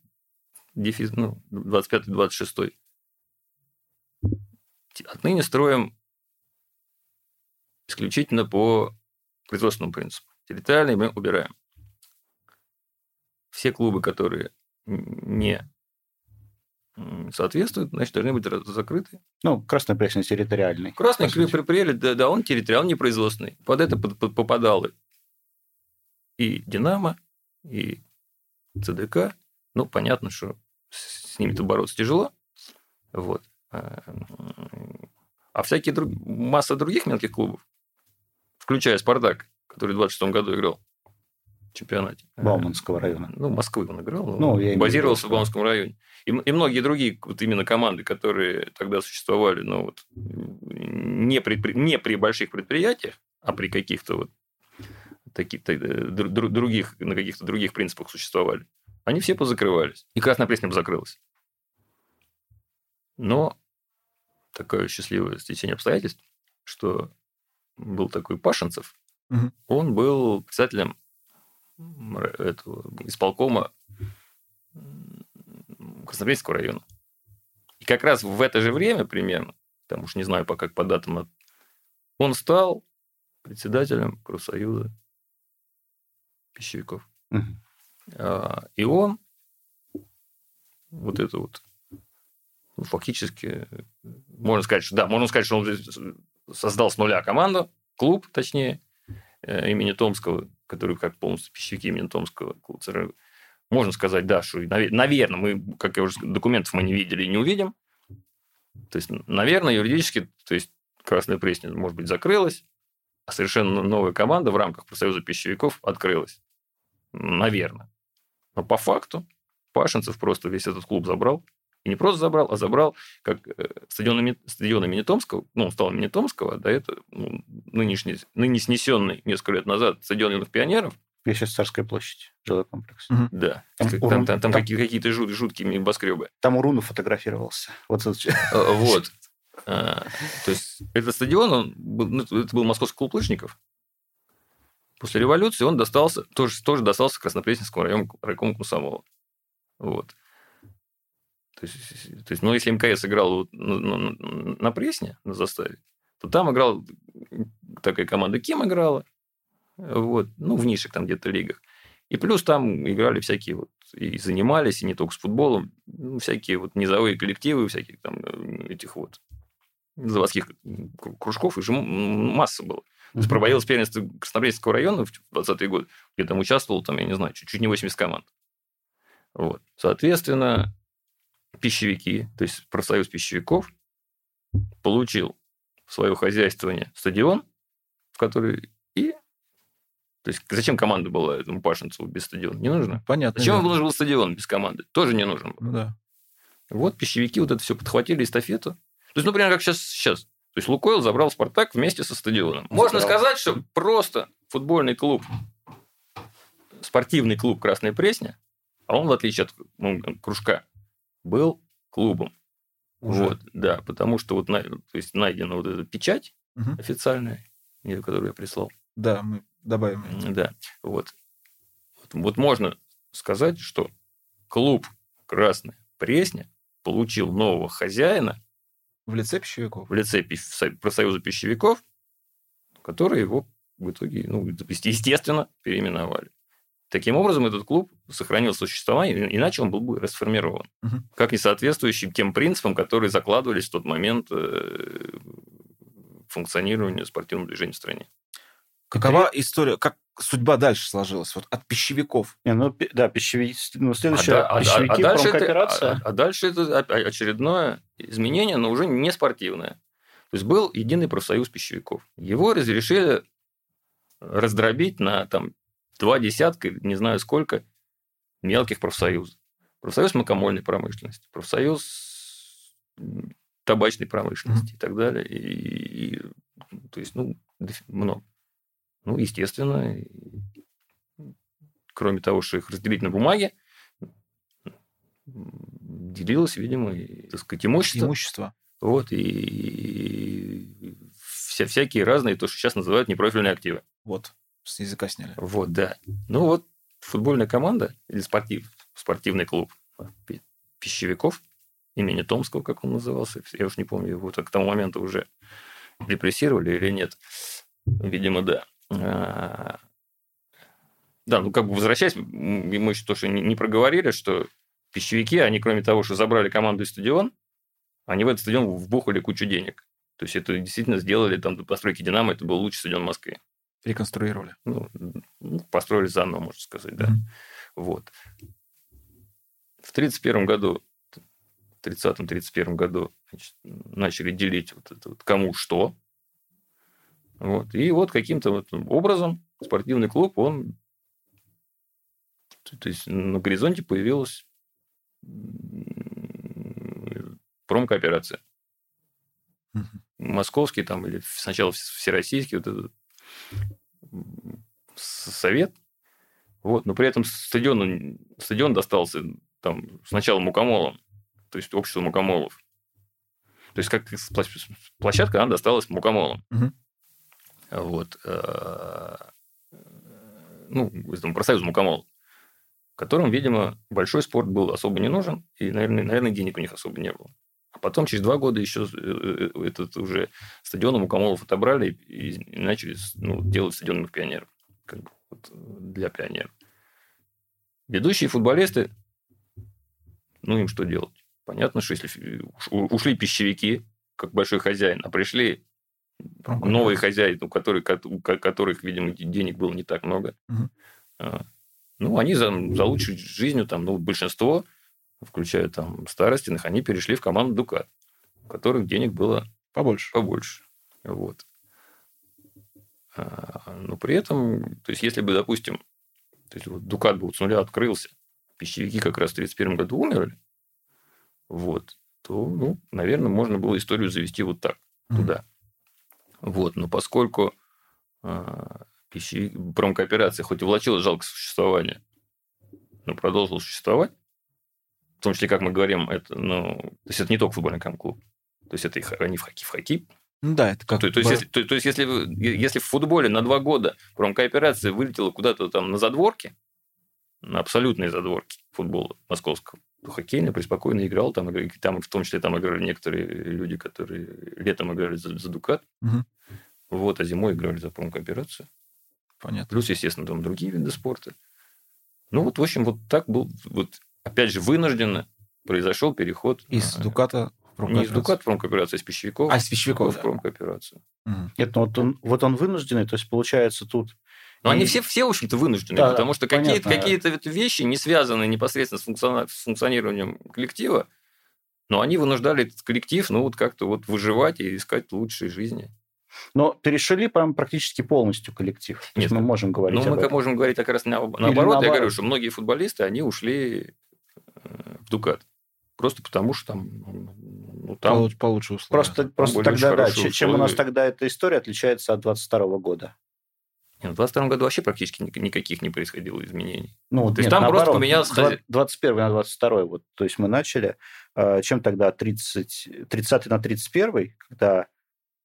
дефис, ну, 25-26. Отныне строим исключительно по производственному принципу. Территориальный мы убираем. Все клубы, которые не соответствуют, значит, должны быть закрыты. Ну, Красный Пресня территориальный. Красный Пресня, да, да, он территориальный, не производственный. Под это попадало и Динамо, и ЦДК. Ну, понятно, что с ними-то бороться тяжело. Вот. А, а всякие друг... масса других мелких клубов, включая «Спартак», который в 26 году играл в чемпионате. Бауманского района. Ну, Москвы он играл, Ну, я базировался в Бауманском районе. И, и многие другие вот именно команды, которые тогда существовали, ну, вот, не при- не при больших предприятиях, а при каких-то вот таких, других, на каких-то других принципах существовали, они все позакрывались. И Красная Пресня закрылась. Но такое счастливое стечение обстоятельств, что был такой Пашинцев, Мгм. он был председателем этого исполкома Краснопресненского района. И как раз в это же время примерно, там уж не знаю пока по датам, а, он стал председателем профсоюза пищевиков. Мгм. А, И он вот это вот ну, фактически можно сказать, что да, можно сказать, что он создал с нуля команду, клуб, точнее, э, имени Томского, который как полностью пищевики имени Томского, клуб ЦРУ. Можно сказать, да, что, наверное, мы, как я уже сказал, документов мы не видели и не увидим. То есть, наверное, юридически, то есть, Красная Пресня, может быть, закрылась, а совершенно новая команда в рамках профсоюза пищевиков открылась. Наверное. Но по факту Пашинцев просто весь этот клуб забрал. И не просто забрал, а забрал как э, стадион, имени- стадион имени Томского, ну, он стал имени Томского, а до этого ну, нынешний, ныне снесенный несколько лет назад стадион юных пионеров, Я сейчас Царская площадь, жилой комплекс. Мгм. да, Там там, там, там там- какие- какие-то жут- жуткие небоскребы. Там Уруну фотографировался. Вот это- Э, Вот. А, То есть, этот стадион, он был, ну, это был московский клуб лыжников. После революции он достался, тоже, тоже достался Краснопресненскому району райкому комсомола. Вот. То есть, то есть, ну, если МКС играл на, на- на Пресне, на заставе, то там играл такая команда Кем играла, вот, ну, в низших там где-то лигах. И плюс там играли всякие вот, и занимались, и не только с футболом, ну, всякие вот низовые коллективы, всяких там э, этих вот заводских кру- кружков, их же масса было. Есть проводилось первенство Краснопресненского района в 20-е годы, где там участвовало, там, я не знаю, чуть, чуть не 80 команд. Вот. Соответственно, пищевики, то есть профсоюз пищевиков, получил в свое хозяйствование стадион, в который и... То есть зачем команда была этому Пашинцеву без стадиона? Не нужно. Понятно. Зачем да. ему нужен был стадион без команды? Тоже не нужен был. Ну да. Вот пищевики вот это все подхватили эстафету. То есть, например, как сейчас, сейчас. То есть Лукойл забрал Спартак вместе со стадионом. Можно Забрал. сказать, что просто футбольный клуб, спортивный клуб Красная Пресня, а он, в отличие от ну, кружка, был клубом. Уже. Вот, да, потому что вот на- то есть найдена вот эта печать Мгм. официальная, которую я прислал. Да, мы добавим. Да, вот. вот. Вот можно сказать, что клуб Красная Пресня получил нового хозяина В лице пищевиков. в лице профсоюза пищевиков, которые его в итоге, ну, естественно, переименовали. Таким образом, этот клуб сохранил существование, иначе он был бы расформирован. Мгм. Как не соответствующий тем принципам, которые закладывались в тот момент э, функционирования спортивного движения в стране. Какова история, как судьба дальше сложилась? Вот от пищевиков. Не, ну, да, пищевики... Ну, А, следующее, а- а- пищевики, а дальше это, а- а дальше это очередное изменение, но уже не спортивное. То есть был единый профсоюз пищевиков. Его разрешили раздробить на там, два десятка, не знаю сколько, мелких профсоюзов. Профсоюз мукомольной промышленности, профсоюз табачной промышленности и так далее. И, и, то есть, ну, много. Ну, естественно, кроме того, что их разделить на бумаге, делилось, видимо, и, так сказать, имущество. Имущество. Вот, и вся, всякие разные, то, что сейчас называют непрофильные активы. Вот. С языка сняли. Вот, да. Ну вот, футбольная команда или спортив, спортивный клуб пи- пищевиков имени Томского, как он назывался, я уж не помню, его к тому моменту уже репрессировали или нет. Видимо, да. А, Да, ну как бы возвращаясь, мы еще то, что не проговорили, что пищевики, они кроме того, что забрали команду и стадион, они в этот стадион вбухали кучу денег. То есть это действительно сделали там до постройки Динамо, это был лучший стадион в Москве. Реконструировали. Ну, построили заново, можно сказать, да. Мгм. Вот. В 1931 году, в 30-31 году значит, начали делить вот это вот кому что. Вот. И вот каким-то вот образом спортивный клуб, он то есть на горизонте появилась промкооперация. Угу. Московский там или сначала всероссийский вот этот совет. Вот, но при этом стадион, стадион достался там сначала мукомолам, то есть обществу мукомолов. То есть как площадка, она досталась мукомолам. Угу. Вот. Э, ну, этому профсоюзу мукомол, которым, видимо, большой спорт был особо не нужен, и, наверное, наверное, денег у них особо не было. А потом, через два года, еще э, э, этот уже стадион Мукомолов отобрали и начали ну, делать стадион пионеров. Как бы, вот, для пионеров. Ведущие футболисты, ну, им что делать? Понятно, что если ушли пищевики, как большой хозяин, а пришли новые хозяин, у которых, у которых, видимо, денег было не так много, угу. ну, они за, за лучшей жизнью, там, ну, большинство, включая там старостиных, они перешли в команду Дукат, у которых денег было побольше. побольше. Вот. А, но при этом, то есть, если бы, допустим, то есть, вот Дукат бы вот с нуля открылся, пищевики как раз в 1931 году умерли, вот, то, ну, наверное, можно было историю завести вот так, mm-hmm. туда. Вот, но поскольку э, пищевик, промкооперация хоть и влачила жалкое существование, но продолжила существовать, в том числе, как мы говорим, это, ну, то есть это не только футбольный клуб, то есть это их, они в хоккей, в хоккей. Ну да, это как то, то, есть, если, то, то есть, если, если в футболе на два года промкооперация вылетела куда-то там на задворке, на абсолютные задворки футбола московского, хоккейно преспокойно играл. Там, там в том числе там играли некоторые люди, которые летом играли за, за Дукат. Угу. Вот, а зимой играли за промкооперацию. Понятно. Плюс, естественно, там другие виды спорта. Ну, вот, в общем, вот так был, вот, опять же, вынужденно произошел переход. Из Дуката не из Дукат в промкооперацию, а из пищевиков. А, из пищевиков, в промкооперацию. Угу. Нет, ну вот он, вот он вынужденный, то есть, получается, тут но они все, все, в общем-то, вынуждены, да, потому что какие-то какие вещи, не связанные непосредственно с, функциона... с функционированием коллектива, но они вынуждали этот коллектив, ну, вот как-то вот выживать и искать лучшей жизни. Но перешли прям практически полностью коллектив. То Нет, мы можем говорить Ну, мы этом. можем говорить как раз наоборот. наоборот. Я говорю, что многие футболисты, они ушли э, в Дукат. Просто потому, что там, ну, там получше, получше условия. Просто, просто тогда, да, чем у нас тогда эта история отличается от 22 года. Нет, в 22 году вообще практически никаких не происходило изменений. Ну, то есть там наоборот, просто поменялось... 21 на 22 вот, то есть мы начали. А, чем тогда 30, 30 на 31, когда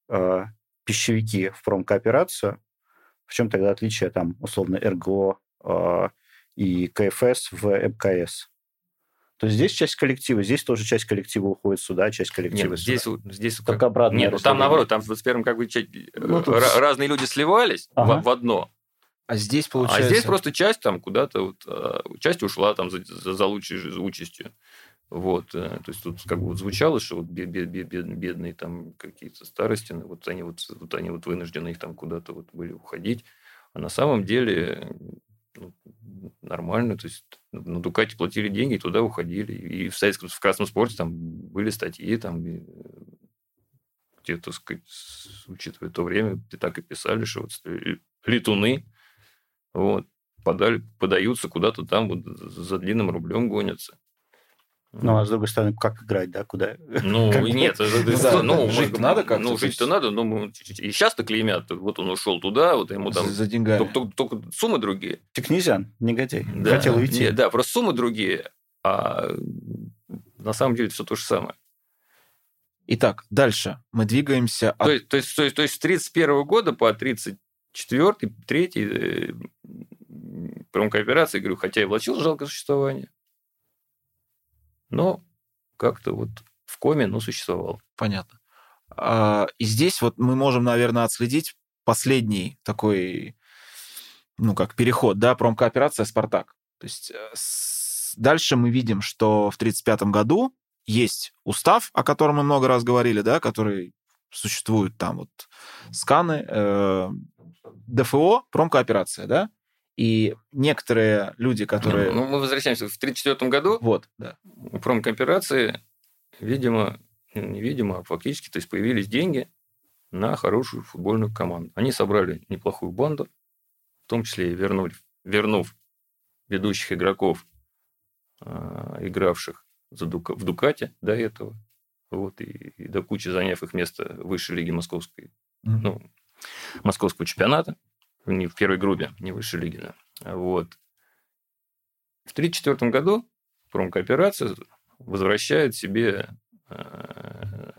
э, пищевики в промкооперацию, в чем тогда отличие там, условно, РГО э, и КФС в МКС? То здесь часть коллектива, здесь тоже часть коллектива уходит сюда, часть коллектива Нет, здесь, сюда. здесь как обратно. Нет, ну, там наоборот, там в первом как бы ну, тут... разные люди сливались ага. в, в одно. А здесь получается... А здесь просто часть там куда-то, вот, а, часть ушла там за, за, за лучшей участью. Вот, э, то есть тут как бы вот звучало, что вот бед, бед, бед, бедные там какие-то старости, вот они вот, вот они вот вынуждены их там куда-то вот были уходить. А на самом деле ну, нормально. То есть на Дукате платили деньги, туда уходили. И в советском, в красном спорте там были статьи, там где, так сказать, учитывая то время, так и писали, что вот летуны вот, подали, подаются куда-то там, вот за длинным рублем гонятся. Ну, а с другой стороны, как играть, да, куда? Ну, *laughs* нет, ну, жить надо как-то. Ну, жить-то надо, но и сейчас-то клеймят, вот он ушел туда, вот ему там... За деньгами. Только суммы другие. Ты князян, негодяй, хотел уйти. Да, просто суммы другие, а на самом деле все то же самое. Итак, дальше мы двигаемся... То, есть, то, есть, то, есть, то есть с 31 года по 34 3 э, промкооперации, говорю, хотя и влачил жалкое существование, но как-то вот в коме, но существовал. Понятно. А, и здесь вот мы можем, наверное, отследить последний такой, ну, как переход, да, промкооперация «Спартак». То есть э, дальше мы видим, что в 1935 году есть устав, о котором мы много раз говорили, да, который существует там вот сканы, э, ДФО, промкооперация, да, И некоторые люди, которые... Ну, мы возвращаемся в 1934 году. Вот, да. У промкооперации, видимо, ну, невидимо, а фактически, то есть появились деньги на хорошую футбольную команду. Они собрали неплохую банду, в том числе и вернули, вернув ведущих игроков, э, игравших в Дукате до этого, вот, и, и до кучи заняв их место высшей лиге московской, mm-hmm. ну, московского чемпионата, не в первой группе, не высшей лиги, да. Вот. В 1934 году промкооперация возвращает себе э,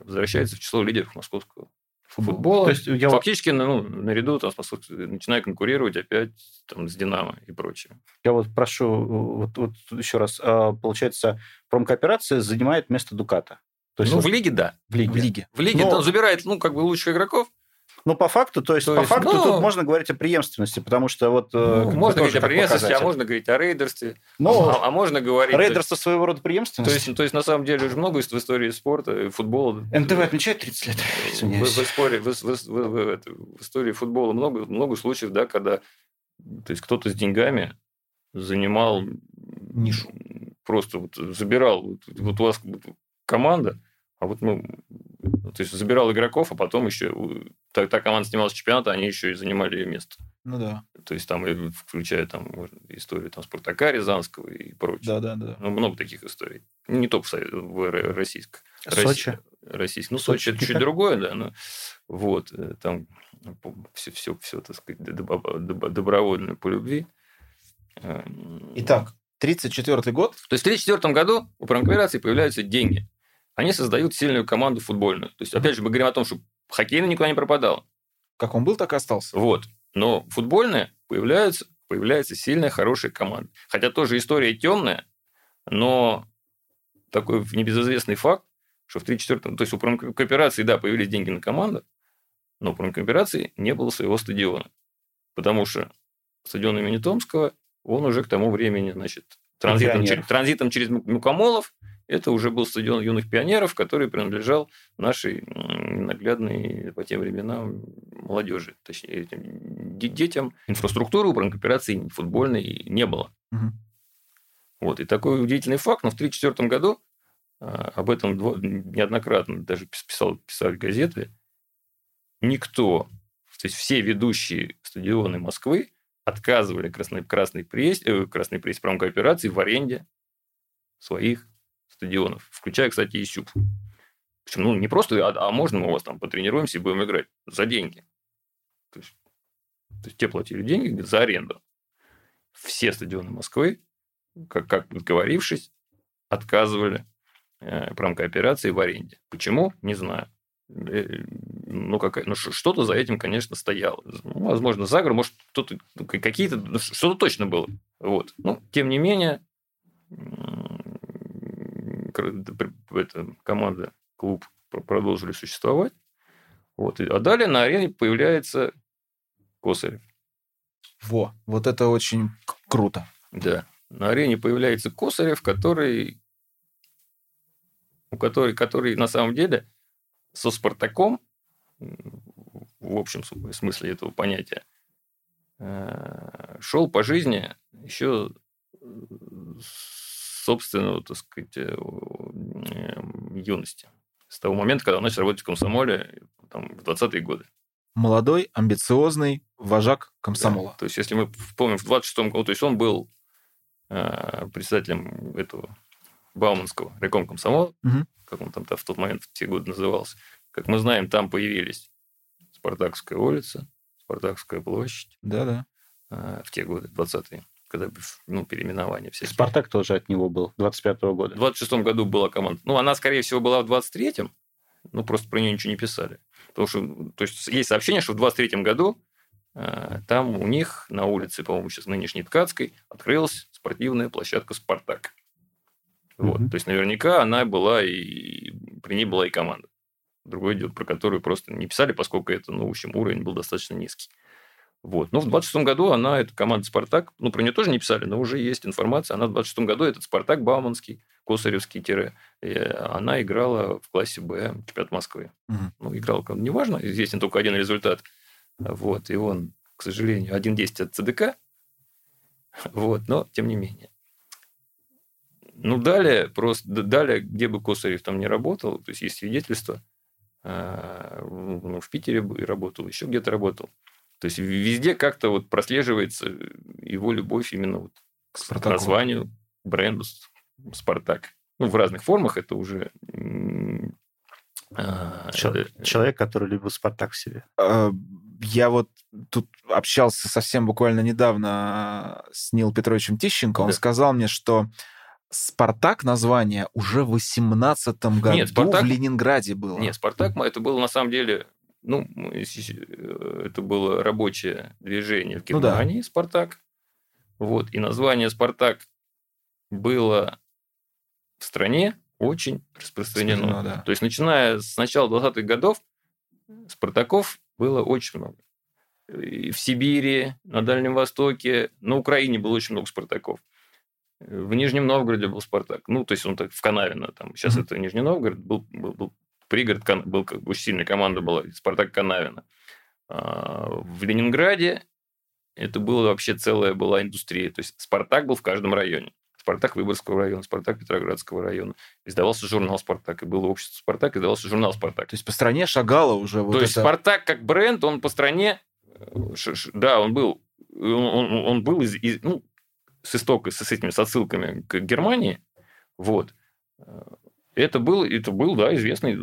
возвращается в число лидеров московского футбола. То есть я Фактически ну, наряду там, начиная конкурировать опять там, с «Динамо» и прочее. Я вот прошу вот, вот еще раз. А, получается, промкооперация занимает место «Дуката». То есть ну, вот... в лиге, да. В лиге. В лиге, в лиге Но... он забирает, ну, как бы лучших игроков, ну, по факту, то есть, то по есть, факту ну, тут можно говорить о преемственности, потому что вот... Э, ну, можно говорить о преемственности, а можно говорить о рейдерстве, ну, а, а можно говорить... Рейдерство есть, своего рода преемственность. То есть, то есть, на самом деле, уже много в истории спорта и футбола. НТВ отмечает 30 лет, *laughs* В, в, истории, в, в, в, в, в истории футбола много, много случаев, да, когда то есть кто-то с деньгами занимал нишу. Просто вот забирал. Вот, вот у вас команда, а вот мы ну, то есть забирал игроков, а потом еще та, та команда снималась с чемпионата, они еще и занимали ее место. Ну да. То есть там, включая там историю там, Спартака Рязанского и прочее. Да, да, да. Ну, много таких историй. Не только в российской. Сочи. Российской. Ну, Сочи, это чуть *laughs* другое, да. Но, вот. Э, там все, все, все, так сказать, добровольно по любви. Эм, Итак, 34 год. То есть в 34 году у промкооперации появляются деньги они создают сильную команду футбольную. То есть, опять же, мы говорим о том, что хоккейный никуда не пропадал. Как он был, так и остался. Вот. Но футбольная появляется, появляется сильная, хорошая команда. Хотя тоже история темная, но такой небезызвестный факт, что в 34-м, то есть у промкооперации, да, появились деньги на команду, но у промкооперации не было своего стадиона. Потому что стадион имени Томского, он уже к тому времени, значит, транзитом, через, транзитом через Мукомолов это уже был стадион юных пионеров, который принадлежал нашей наглядной по тем временам молодежи, точнее, детям. Инфраструктуры у бронкооперации футбольной не было. Угу. Вот. И такой удивительный факт, но в 1934 году а, об этом неоднократно даже писал, писали газеты, никто, то есть все ведущие стадионы Москвы отказывали красной, красной прессе, э, красной прессе промкооперации в аренде своих стадионов, включая, кстати, и СЮП. Причем, ну, не просто, а, а можно мы у вас там потренируемся и будем играть за деньги. То есть, то есть те платили деньги за аренду. Все стадионы Москвы, как, как договорившись, отказывали э, промкооперации в аренде. Почему? Не знаю. Э, ну, какая, ну, что-то за этим, конечно, стояло. Ну, возможно, заговор, может, кто-то, ну, какие-то, ну, что-то точно было. Вот. Но, тем не менее, эта команда, клуб продолжили существовать. Вот. А далее на арене появляется Косарев. Во, вот это очень круто. Да. На арене появляется Косарев, который, у который, который на самом деле со Спартаком, в общем смысле этого понятия, э, шел по жизни еще собственного, так сказать, э, эм, юности. С того момента, когда он начал работать в комсомоле, там, в 20-е годы. Молодой, амбициозный вожак комсомола. Да. То есть, если мы помним, в 26-м году, то есть, он был э, председателем этого Бауманского реком комсомола, угу. как он там в тот момент в те годы назывался. Как мы знаем, там появились Спартакская улица, Спартакская площадь. Да-да. Э, в те годы, 20-е когда ну, переименование все. Спартак тоже от него был, 25-го года. В 26-м году была команда. Ну, она, скорее всего, была в 23-м, ну, просто про нее ничего не писали. Потому что, то есть, есть сообщение, что в 23-м году э, там у них на улице, по-моему, сейчас нынешней Ткацкой, открылась спортивная площадка «Спартак». Вот. Mm-hmm. То есть, наверняка она была и... При ней была и команда. Другое дело, про которую просто не писали, поскольку это, ну, в общем, уровень был достаточно низкий. Вот. Но в 26 году она, эта команда «Спартак», ну, про нее тоже не писали, но уже есть информация, она в 26 году, этот «Спартак» Бауманский, Косаревский тире, она играла в классе «Б» чемпионат Москвы. Угу. Ну, играла, неважно, известен только один результат. Вот. И он, к сожалению, 1-10 от ЦДК, Вот, но тем не менее. Ну, далее, просто далее, где бы Косарев там не работал, то есть есть свидетельство, а, в Питере работал, еще где-то работал. То есть везде как-то вот прослеживается его любовь именно вот к Спартаку. названию, бренду Спартак. Ну, в разных формах это уже... А, человек, это... человек, который любил Спартак в себе. А, я вот тут общался совсем буквально недавно с Нил Петровичем Тищенко. Он да. сказал мне, что Спартак название уже в 18 году Нет, Спартак... в Ленинграде было. Нет, Спартак это было на самом деле, ну, э, это было рабочее движение в Германии, ну, да. Спартак. Вот, и название Спартак было в стране очень распространено. да. То есть, начиная с начала 20-х годов, Спартаков было очень много. И в Сибири, на Дальнем Востоке, на Украине было очень много Спартаков. В Нижнем Новгороде был Спартак. Ну, то есть он так в Канавино. Там. Сейчас mm-hmm. это Нижний Новгород. Был, был, был пригород, был как бы сильная команда была. Спартак Канавина. А в Ленинграде это было вообще целая была индустрия. То есть Спартак был в каждом районе. Спартак Выборгского района, Спартак Петроградского района. Издавался журнал Спартак, и было общество Спартак, издавался журнал Спартак. То есть по стране шагало уже вот То это... есть Спартак как бренд, он по стране, э, да, он был, он, он, он был из, из, ну, с истока, с, с этими с отсылками к Германии, вот. Это был, это был, да, известный.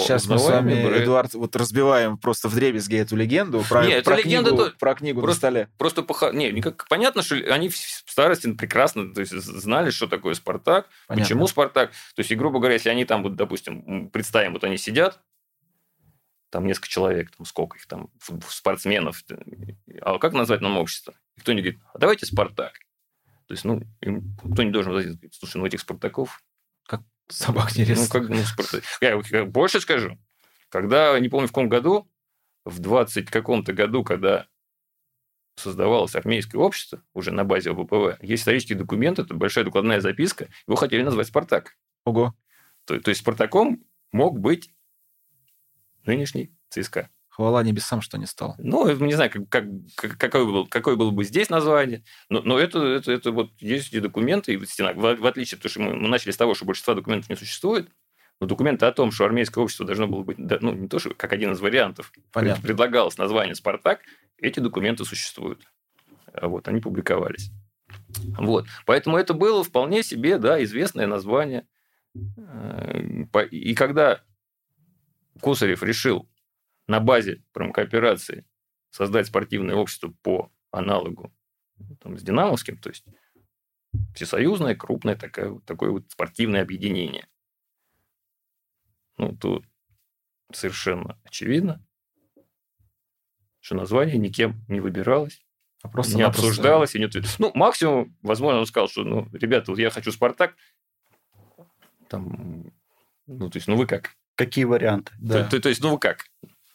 Сейчас мы с вами, бренд. Эдуард, вот разбиваем просто в дребезги эту легенду про, Нет, про, книгу, легенда, про книгу просто, на столе. Просто пох... не, никак, понятно, что они в старости прекрасно то есть, знали, что такое Спартак, понятно. почему Спартак. То есть, и, грубо говоря, если они там, вот, допустим, представим, вот они сидят, там несколько человек, там сколько их там, спортсменов, а как назвать нам общество? И кто-нибудь говорит, а давайте Спартак. То есть, ну, им, кто не должен сказать, слушай, ну, этих Спартаков... Собак не Ну, как, ну. Я, я больше скажу. Когда, не помню в каком году, в 20 каком-то году, когда создавалось армейское общество, уже на базе ОБПВ, есть исторический документ, это большая докладная записка, его хотели назвать «Спартак». Ого. То, то есть «Спартаком» мог быть нынешний ЦСКА. Хвала небесам, что не стал. Ну, не знаю, как, как, какое, было, какое было бы здесь название, но, но это, это, это вот есть и документы, и в стенах. В, в отличие, потому что мы, мы начали с того, что большинства документов не существует, но документы о том, что армейское общество должно было быть, ну, не то, что как один из вариантов, Понятно. предлагалось название «Спартак», эти документы существуют. А вот, они публиковались. Вот. Поэтому это было вполне себе, да, известное название. Э, и когда Косарев решил на базе промкооперации создать спортивное общество по аналогу там, с Динамовским, то есть всесоюзное, крупное такое, такое вот спортивное объединение. Ну, тут совершенно очевидно, что название никем не выбиралось, а просто не обсуждалось. И не... Ну, максимум, возможно, он сказал, что, ну, ребята, вот я хочу «Спартак», там, ну, то есть, ну, вы как? Какие варианты? Да. То, то, то есть, ну, вы как?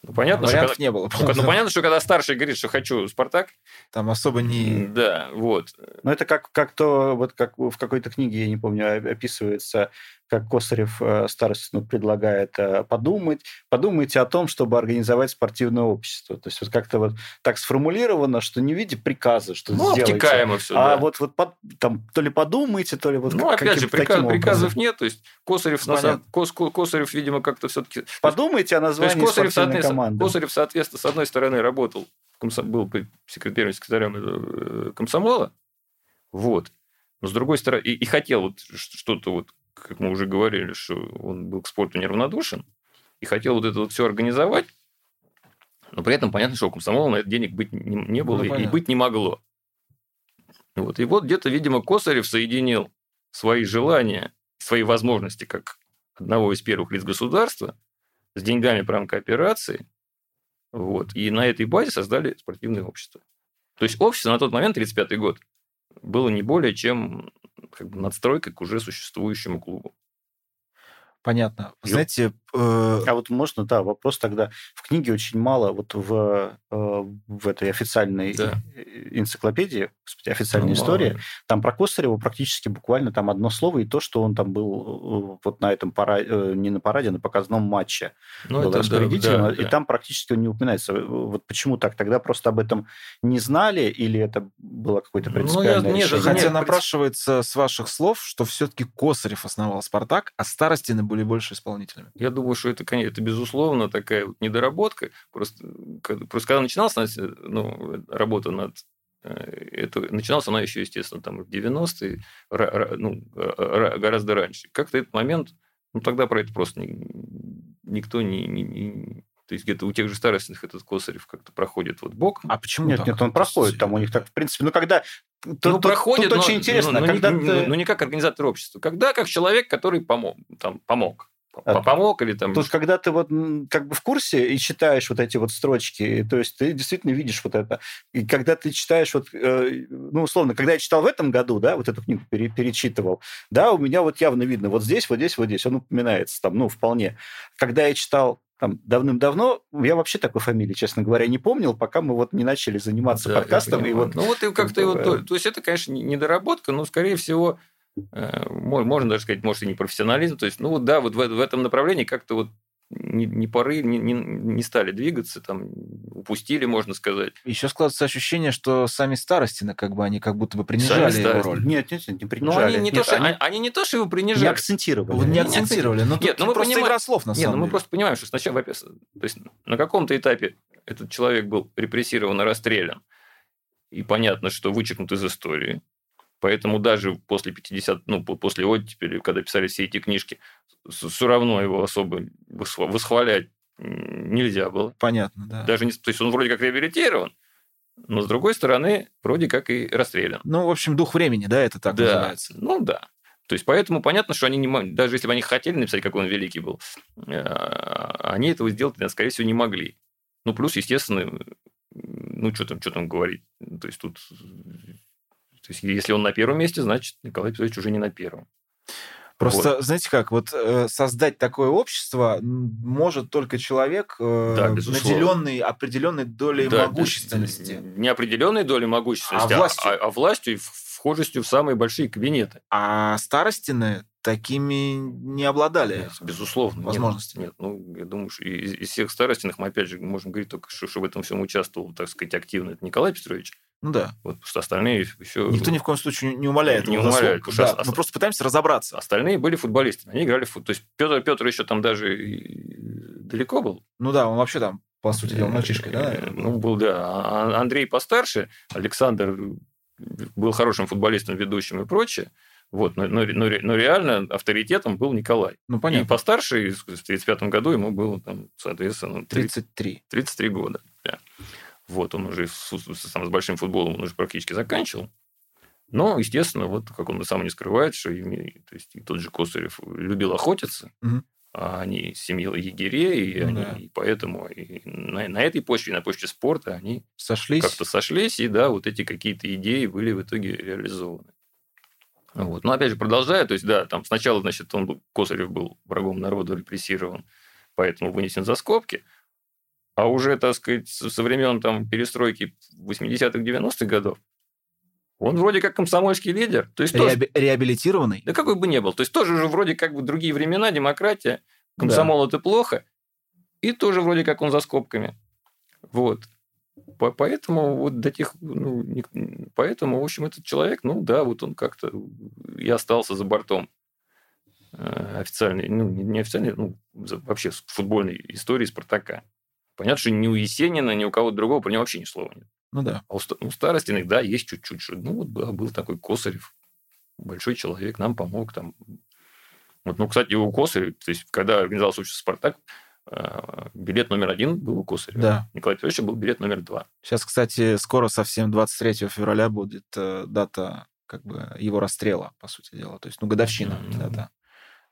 Ну, понятно, Вариантов что когда, не было. Ну, ну, понятно, что когда старший говорит, что хочу Спартак, там особо не... Да, вот. Но это как, как то, вот как в какой-то книге, я не помню, описывается как Косарев э, старостину предлагает э, подумать, подумайте о том, чтобы организовать спортивное общество. То есть вот как-то вот так сформулировано, что не в виде приказа, что ну, сделайте, обтекаемо все, а да. вот, вот под, там то ли подумайте, то ли вот Ну, опять же, приказ, приказов нет, то есть Косарев, Кос, Косарев видимо, как-то все-таки... Подумайте о названии то есть Косарев, команды. Косарев, соответственно, с одной стороны, работал, был секретарем, секретарем э, комсомола, вот, но с другой стороны, и, и хотел вот что-то вот как мы уже говорили, что он был к спорту неравнодушен и хотел вот это вот все организовать, но при этом понятно, что у комсомола на это денег быть не, не было ну, и быть не могло. Вот. И вот где-то, видимо, Косарев соединил свои желания, свои возможности как одного из первых лиц государства с деньгами промкооперации, вот, и на этой базе создали спортивное общество. То есть общество на тот момент, 1935 год, было не более чем как бы надстройкой к уже существующему клубу. Понятно. И- Знаете, А вот можно, да, вопрос тогда. В книге очень мало, вот в, э, в этой официальной Да. э, энциклопедии, господи, официальной Ну, истории, мало. там про Косарева практически буквально там одно слово, и то, что он там был э, вот на этом параде, не на параде, а на показном матче Ну, был это да, распорядителем, да, и да. там практически он не упоминается. Вот почему так? Тогда просто об этом не знали, или это было какое-то Ну, я- принципиальное нет, решение? хотя нет, напрашивается с ваших слов, что все-таки Косарев основал «Спартак», а Старостины были больше исполнителями. Я думаю, что это, конечно, это безусловно такая вот недоработка. Просто, когда- просто когда начиналась ну, работа над э, это начиналась она еще, естественно, там в 90-е, ра- ра- ну, ра- гораздо раньше. Как-то этот момент, ну, тогда про это просто ни- никто не, не- не- То есть где-то у тех же старостных этот Косарев как-то проходит вот боком. А почему Нет, так? нет, он проходит там у них так, в принципе. Ну, когда... ну, тут, тут- проходит, тут но- очень интересно, но- но не- когда не, ты- ну, не как организатор общества. Когда как человек, который помог. Там, помог. А, Помог или там... Тут, когда ты вот как бы в курсе и читаешь вот эти вот строчки, то есть ты действительно видишь вот это. И когда ты читаешь вот, э, ну, условно, когда я читал в этом году, да, вот эту книгу пере- перечитывал, да, у меня вот явно видно, вот здесь, вот здесь, вот здесь, он упоминается там, ну, вполне. Когда я читал там давным-давно, я вообще такой фамилии, честно говоря, не помнил, пока мы вот не начали заниматься Да, подкастом. И вот Ну вот и как-то как его... бы, То, есть это, конечно, не- недоработка, но, скорее всего, э, можно даже сказать, может, и не профессионализм. То есть, ну да, вот в, в этом направлении как-то вот не, не поры, не, не, не стали двигаться, там упустили, можно сказать. Еще складывается ощущение, что сами Старостины, как бы, они как будто бы принижали Сами его Старостины. роль. нет, нет, нет, не Но принижали. они не, Нет, то, что, они они, они не то, что его не принижали. акцентировали. Вот не Не акцентировали, но Нет, ну мы просто понимаем- игра слов, на Нет, самом ну мы деле. просто понимаем, что сначала, то есть на каком-то этапе этот человек был репрессирован и расстрелян, и понятно, что вычеркнут из истории. Поэтому даже после 50, ну, по- после оттепели, когда писали все эти книжки, все равно его особо восхва- восхвалять нельзя было. Понятно, да. Даже не, то есть он вроде как реабилитирован, но с другой стороны, вроде как и расстрелян. Ну, в общем, дух времени, да, это так да, называется. ну да. То есть, поэтому понятно, что они не даже если бы они хотели написать, какой он великий был, э, они этого сделать, скорее всего, не могли. Ну, плюс, естественно, ну, что там, что там говорить. То есть, тут... То есть, если он на первом месте, значит, Николай Петрович уже не на первом. Просто, знаете как, вот э, создать такое общество может только человек, э, Да, безусловно. наделенный определенной долей Да, могущественности. Не определенной долей могущественности, А властью. а, а властью и вхожестью в самые большие кабинеты. А Старостины такими не обладали. Нет, безусловно. нет. возможностями. Нет, ну, я думаю, что из, из всех старостиных, мы опять же можем говорить только, что, что в этом всем участвовал, так сказать, активно это Николай Петрович. Ну да. Вот, потому что остальные еще... Никто ни в коем случае не умаляет Не что Да, ос- Мы просто пытаемся разобраться. Остальные были футболисты, они играли в фут. То есть Петр, Петр еще там даже и далеко был. Ну да, он вообще там, по сути дела, мальчишкой, да? Э? Ну, был, да. А Андрей постарше, Александр был хорошим футболистом, ведущим и прочее. Вот, но, но, но, но реально авторитетом был Николай. Ну, И понятно. постарше, в 1935 году ему было, там, соответственно, 30 33. 33 года. Да. Вот, он уже с, с- с большим футболом он уже практически заканчивал. Но, естественно, вот как он сам не скрывает, что ими- то есть, и тот же Косарев любил охотиться, Мгм. а они семья егерей, и, Ну они, да. и поэтому и на, на этой почве, на почве спорта они Сошлись. как-то сошлись, и да, вот эти какие-то идеи были в итоге реализованы. Вот. Но опять же, продолжая, то есть, да, там сначала, значит, он Косарев был врагом народа, репрессирован, поэтому вынесен за скобки. А уже, так сказать, со времен там, перестройки 80-х, 90-х годов, он вроде как комсомольский лидер. То есть, тоже- Реаби- реабилитированный. да какой бы ни был. То есть, тоже же вроде как бы другие времена, демократия, комсомол это плохо, и тоже вроде как он за скобками. Вот. По- Поэтому вот до тех, ну, ник- поэтому, в общем, этот человек, ну да, вот он как-то и остался за бортом э, официальной, ну, не не официальной, ну, вообще футбольной истории Спартака. Понятно, что ни у Есенина, ни у кого-то другого про него вообще ни слова нет. Ну да. А у, ста- у Старостиных, да, есть чуть-чуть. Что, ну, вот да, был такой Косарев, большой человек, нам помог там. Вот, ну, кстати, у Косарева, то есть, когда организовался общество «Спартак», э, билет номер один был у Косарева. Да. Николай Петровича был билет номер два. Сейчас, кстати, скоро совсем 23 февраля будет э, дата как бы его расстрела, по сути дела. То есть, ну, годовщина. Мгм. Дата.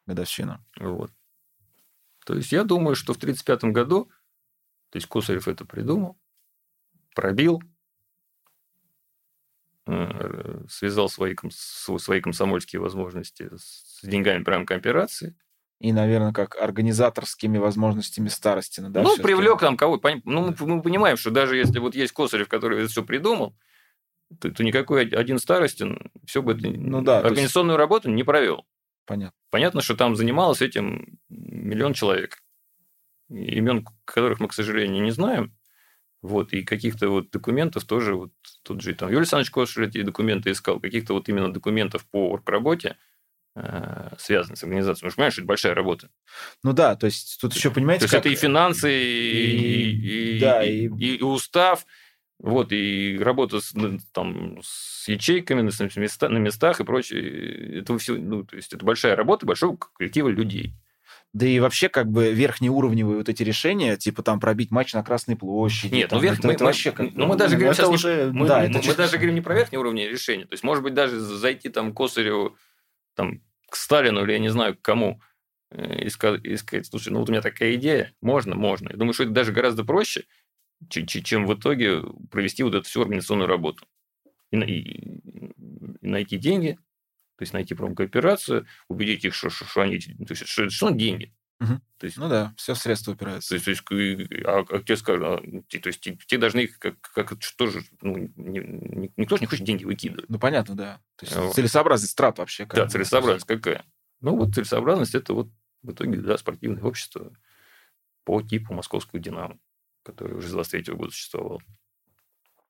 Годовщина. Вот. То есть, я думаю, что в 1935 году, то есть, Косарев это придумал, пробил, э, связал свои, свои комсомольские возможности с деньгами прямо кооперации, и, наверное, как организаторскими возможностями Старостина. Да, ну, привлек там кого Ну, мы, мы понимаем, что даже если вот есть Косарев, который это все придумал, то, то никакой один Старостин все бы Ну да, то есть- организационную работу не провел. Понятно. Понятно, что там занималось этим миллион человек, имен которых мы, к сожалению, не знаем. Вот, и каких-то вот документов тоже, вот тут же там Юрий Александрович Кошель эти документы искал, каких-то вот именно документов по оргработе, э, связанных с организацией. Потому что, понимаешь, это большая работа. Ну да, то есть тут еще, понимаете, То есть как... это и финансы, и, И- и- да, и- и- и устав, вот, и работа с, ну, там, с ячейками на, места- на местах и прочее. Это все, ну, то есть это большая работа большого коллектива людей. Да и вообще как бы верхнеуровневые вот эти решения, типа там пробить матч на Красной площади. Нет, там, ну, верх- это, мы- это вообще как... ну, мы даже говорим это сейчас не- уже... Мы, Да, мы- это мы чуть- даже говорим не про верхний уровень решения. То есть, может быть, даже зайти там к Косареву, там, к Сталину или я не знаю к кому, э, и сказать, и сказать, слушай, ну вот у меня такая идея, можно, можно. Я думаю, что это даже гораздо проще, че- че- чем в итоге провести вот эту всю организационную работу. И, и- и найти деньги, то есть найти промкооперацию, убедить их, что, что, что они... То есть, что, что деньги. Мгм. То есть, Ну да, все средства то упираются. есть, то есть, а, а тебе скажут, а, то есть, те, те должны, их как, как что же, ну, не- никто же не хочет деньги выкидывать. Ну понятно, да. То есть Вот. целесообразность трат вообще. как Да, целесообразность какая? Ну, вот целесообразность – это вот в итоге да, спортивное общество по типу московского «Динамо», которое уже с 23 года существовало.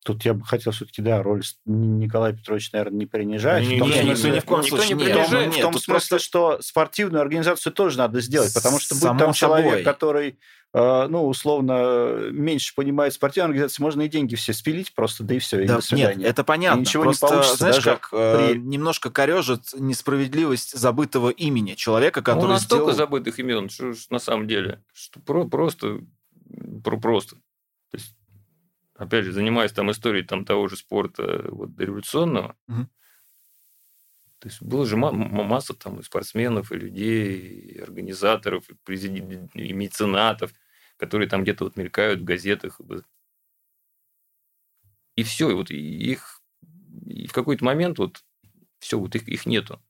Тут я бы хотел все-таки, да, роль Николая Петровича, наверное, не принижать. Не, В том не, смысле- никто ни в коем никто случае не нет. В том- принижает. в Нет, том тут смысле, что спортивную организацию тоже надо сделать, потому что будет там человек, собой. который, э, ну, условно, меньше понимает спортивную организацию, можно и деньги все спилить просто, да и все, и Да, до свидания. нет, это понятно. ничего не Просто, получится знаешь, даже как э, при- немножко корежит несправедливость забытого имени человека, Ну, который настолько сделал... забытых имен, что ж на самом деле, что про, просто, про, просто. Опять же, занимаясь там историей там, того же спорта вот, дореволюционного, Мгм. то есть было же масса там и спортсменов, и людей, и организаторов, и, президент, и меценатов, которые там где-то вот мелькают в газетах. И все, и вот их и в какой-то момент вот все, вот их, их нету.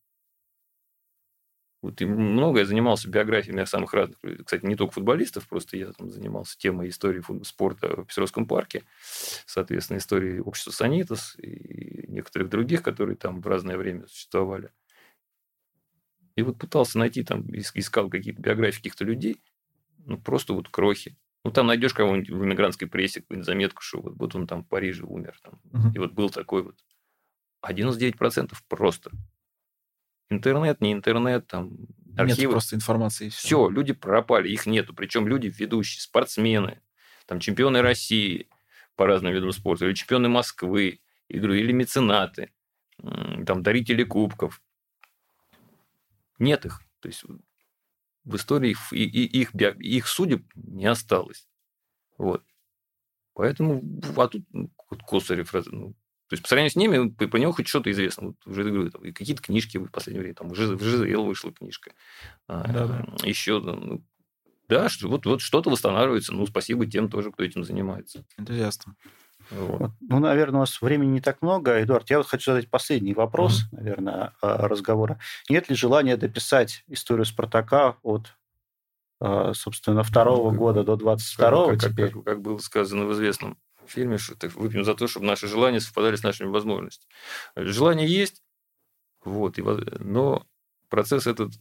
Вот и много я занимался биографиями самых разных. Кстати, не только футболистов, просто я там занимался темой истории спорта в Петровском парке, соответственно, историей общества Санитас и некоторых других, которые там в разное время существовали. И вот пытался найти там, ис- искал какие-то биографии каких-то людей, ну, просто вот крохи. Ну, там найдешь кого-нибудь в иммигрантской прессе, какую-нибудь заметку, что вот, вот он там в Париже умер. Там, Мгм. и вот был такой вот. А 99% просто. Интернет, не интернет, там Нет архивы. просто информации. и всё. Все, люди пропали, их нету. Причем люди ведущие, спортсмены, там чемпионы России по разным видам спорта, или чемпионы Москвы, и говорю, или меценаты, там дарители кубков. Нет их. То есть в истории их, и- и- их, их судеб не осталось. Вот. Поэтому, а тут ну, Косарев, ну, то есть по сравнению с ними, по, по нему хоть что-то известно. Вот уже говорю, там, и какие-то книжки в последнее время, там, в Жиз- в ЖЗЛ вышла книжка. А, Да-да. Еще, ну, да, что, вот, вот что-то восстанавливается. Ну, спасибо тем тоже, кто этим занимается. Энтузиастом. Вот. Вот. Ну, наверное, у нас времени не так много. Эдуард, я вот хочу задать последний вопрос, наверное, а, разговора. Нет ли желания дописать историю Спартака от, а, собственно, второго Ну, как- года до 22-го как, как- теперь? как- как было сказано в известном фильме, что так выпьем за то, чтобы наши желания совпадали с нашими возможностями. Желание есть, вот, и, но процесс этот,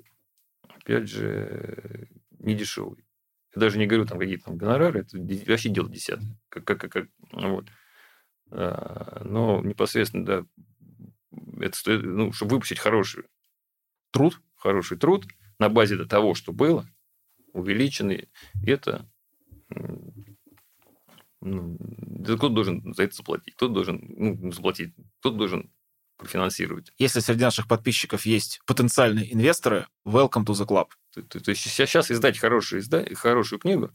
опять же, не дешевый. Я даже не говорю там какие-то там гонорары, это вообще дело десятое. Как, как, как, вот. А, Но непосредственно, да, это стоит, ну, чтобы выпустить хороший, Труд? хороший труд на базе того, что было, увеличенный, это ну, кто должен за это заплатить? Кто должен ну, заплатить? Кто должен профинансировать? Если среди наших подписчиков есть потенциальные инвесторы, welcome to the club. То, то- то есть сейчас издать хорошую, изда- хорошую книгу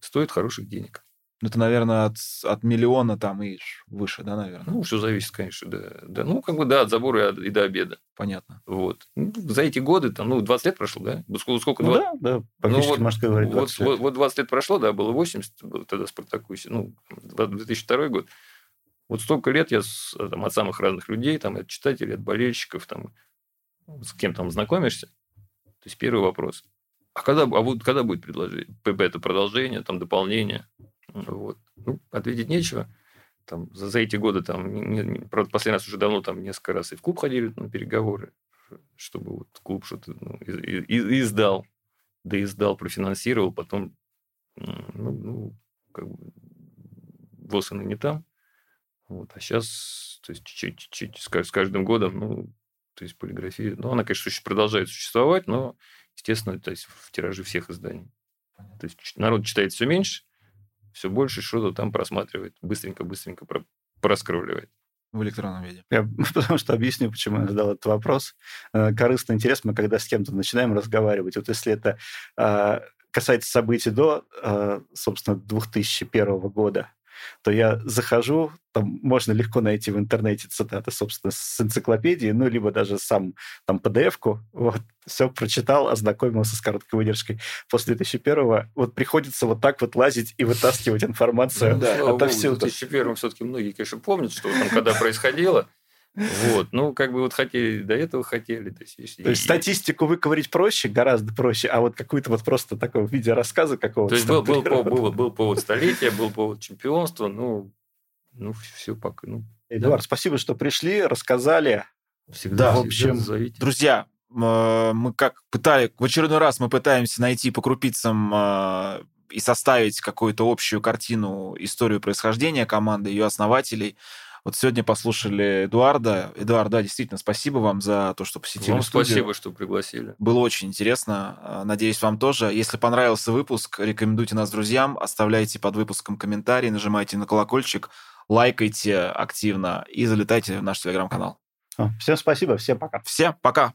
стоит хороших денег. Это, наверное, от, от миллиона там и выше, да, наверное? Ну, все зависит, конечно, да. да. Ну, как бы, да, от забора и, от- и до обеда. Понятно. Вот. Ну, за эти годы, там, ну, 20 лет прошло, да? Ну, Сколько, сколько Ну 20 да, да, практически, вот- можно говорить, Вот, 20 лет. вот, вот 20 лет прошло, да, было 80, было тогда Спартаку, ну, 2002 год. Вот столько лет я с, там, от самых разных людей, там, от читателей, от болельщиков, там, с кем там знакомишься, То есть первый вопрос. А когда, а вот когда будет предложение? Это продолжение, там дополнение? Вот. Ну, ответить нечего. Там, за, за эти годы, там, не, правда, последний раз уже давно там несколько раз и в клуб ходили на переговоры, чтобы вот клуб что-то ну, и, и, издал, да издал, профинансировал, потом ну, ну как бы ВОЗ не там. Вот, а сейчас, то есть, чуть-чуть, с каждым годом, ну, то есть, полиграфия, ну, она, конечно, продолжает существовать, но, естественно, то есть, в тираже всех изданий. То есть, народ читает все меньше, все больше что-то там просматривает, быстренько-быстренько проскровливает в электронном виде? Я *laughs* потому что объясню, почему я задал этот вопрос. Э, корыстный интерес мы, когда с кем-то начинаем разговаривать, вот если это э, касается событий до, э, собственно, 2001 года, то я захожу, там можно легко найти в интернете цитаты, собственно, с энциклопедии, ну, либо даже сам там PDF-ку, вот, все прочитал, ознакомился с короткой выдержкой. После 2001 вот приходится вот так вот лазить и вытаскивать информацию ну, да, отовсюду. В 2001 все-таки многие, конечно, помнят, что там когда происходило, вот, ну, как бы вот хотели, до этого хотели. То есть, то есть и... статистику выковырить проще, гораздо проще, а вот какую-то вот просто такой в виде рассказа какого-то. То есть был, был, был, был, был повод столетия, был повод чемпионства, ну, ну все пока. Ну, Эдуард, да. спасибо, что пришли, рассказали. Всегда, да, в общем, зовите. друзья, э, мы как пытали, в очередной раз мы пытаемся найти по крупицам э, и составить какую-то общую картину, историю происхождения команды, ее основателей. Вот сегодня послушали Эдуарда. Эдуард, да, действительно, спасибо вам за то, что посетили вам студию. спасибо, что пригласили. Было очень интересно. А, надеюсь, вам тоже. Если понравился выпуск, рекомендуйте нас друзьям, оставляйте под выпуском комментарии, нажимайте на колокольчик, лайкайте активно и залетайте в наш телеграм-канал. Всем спасибо, всем пока. Всем пока.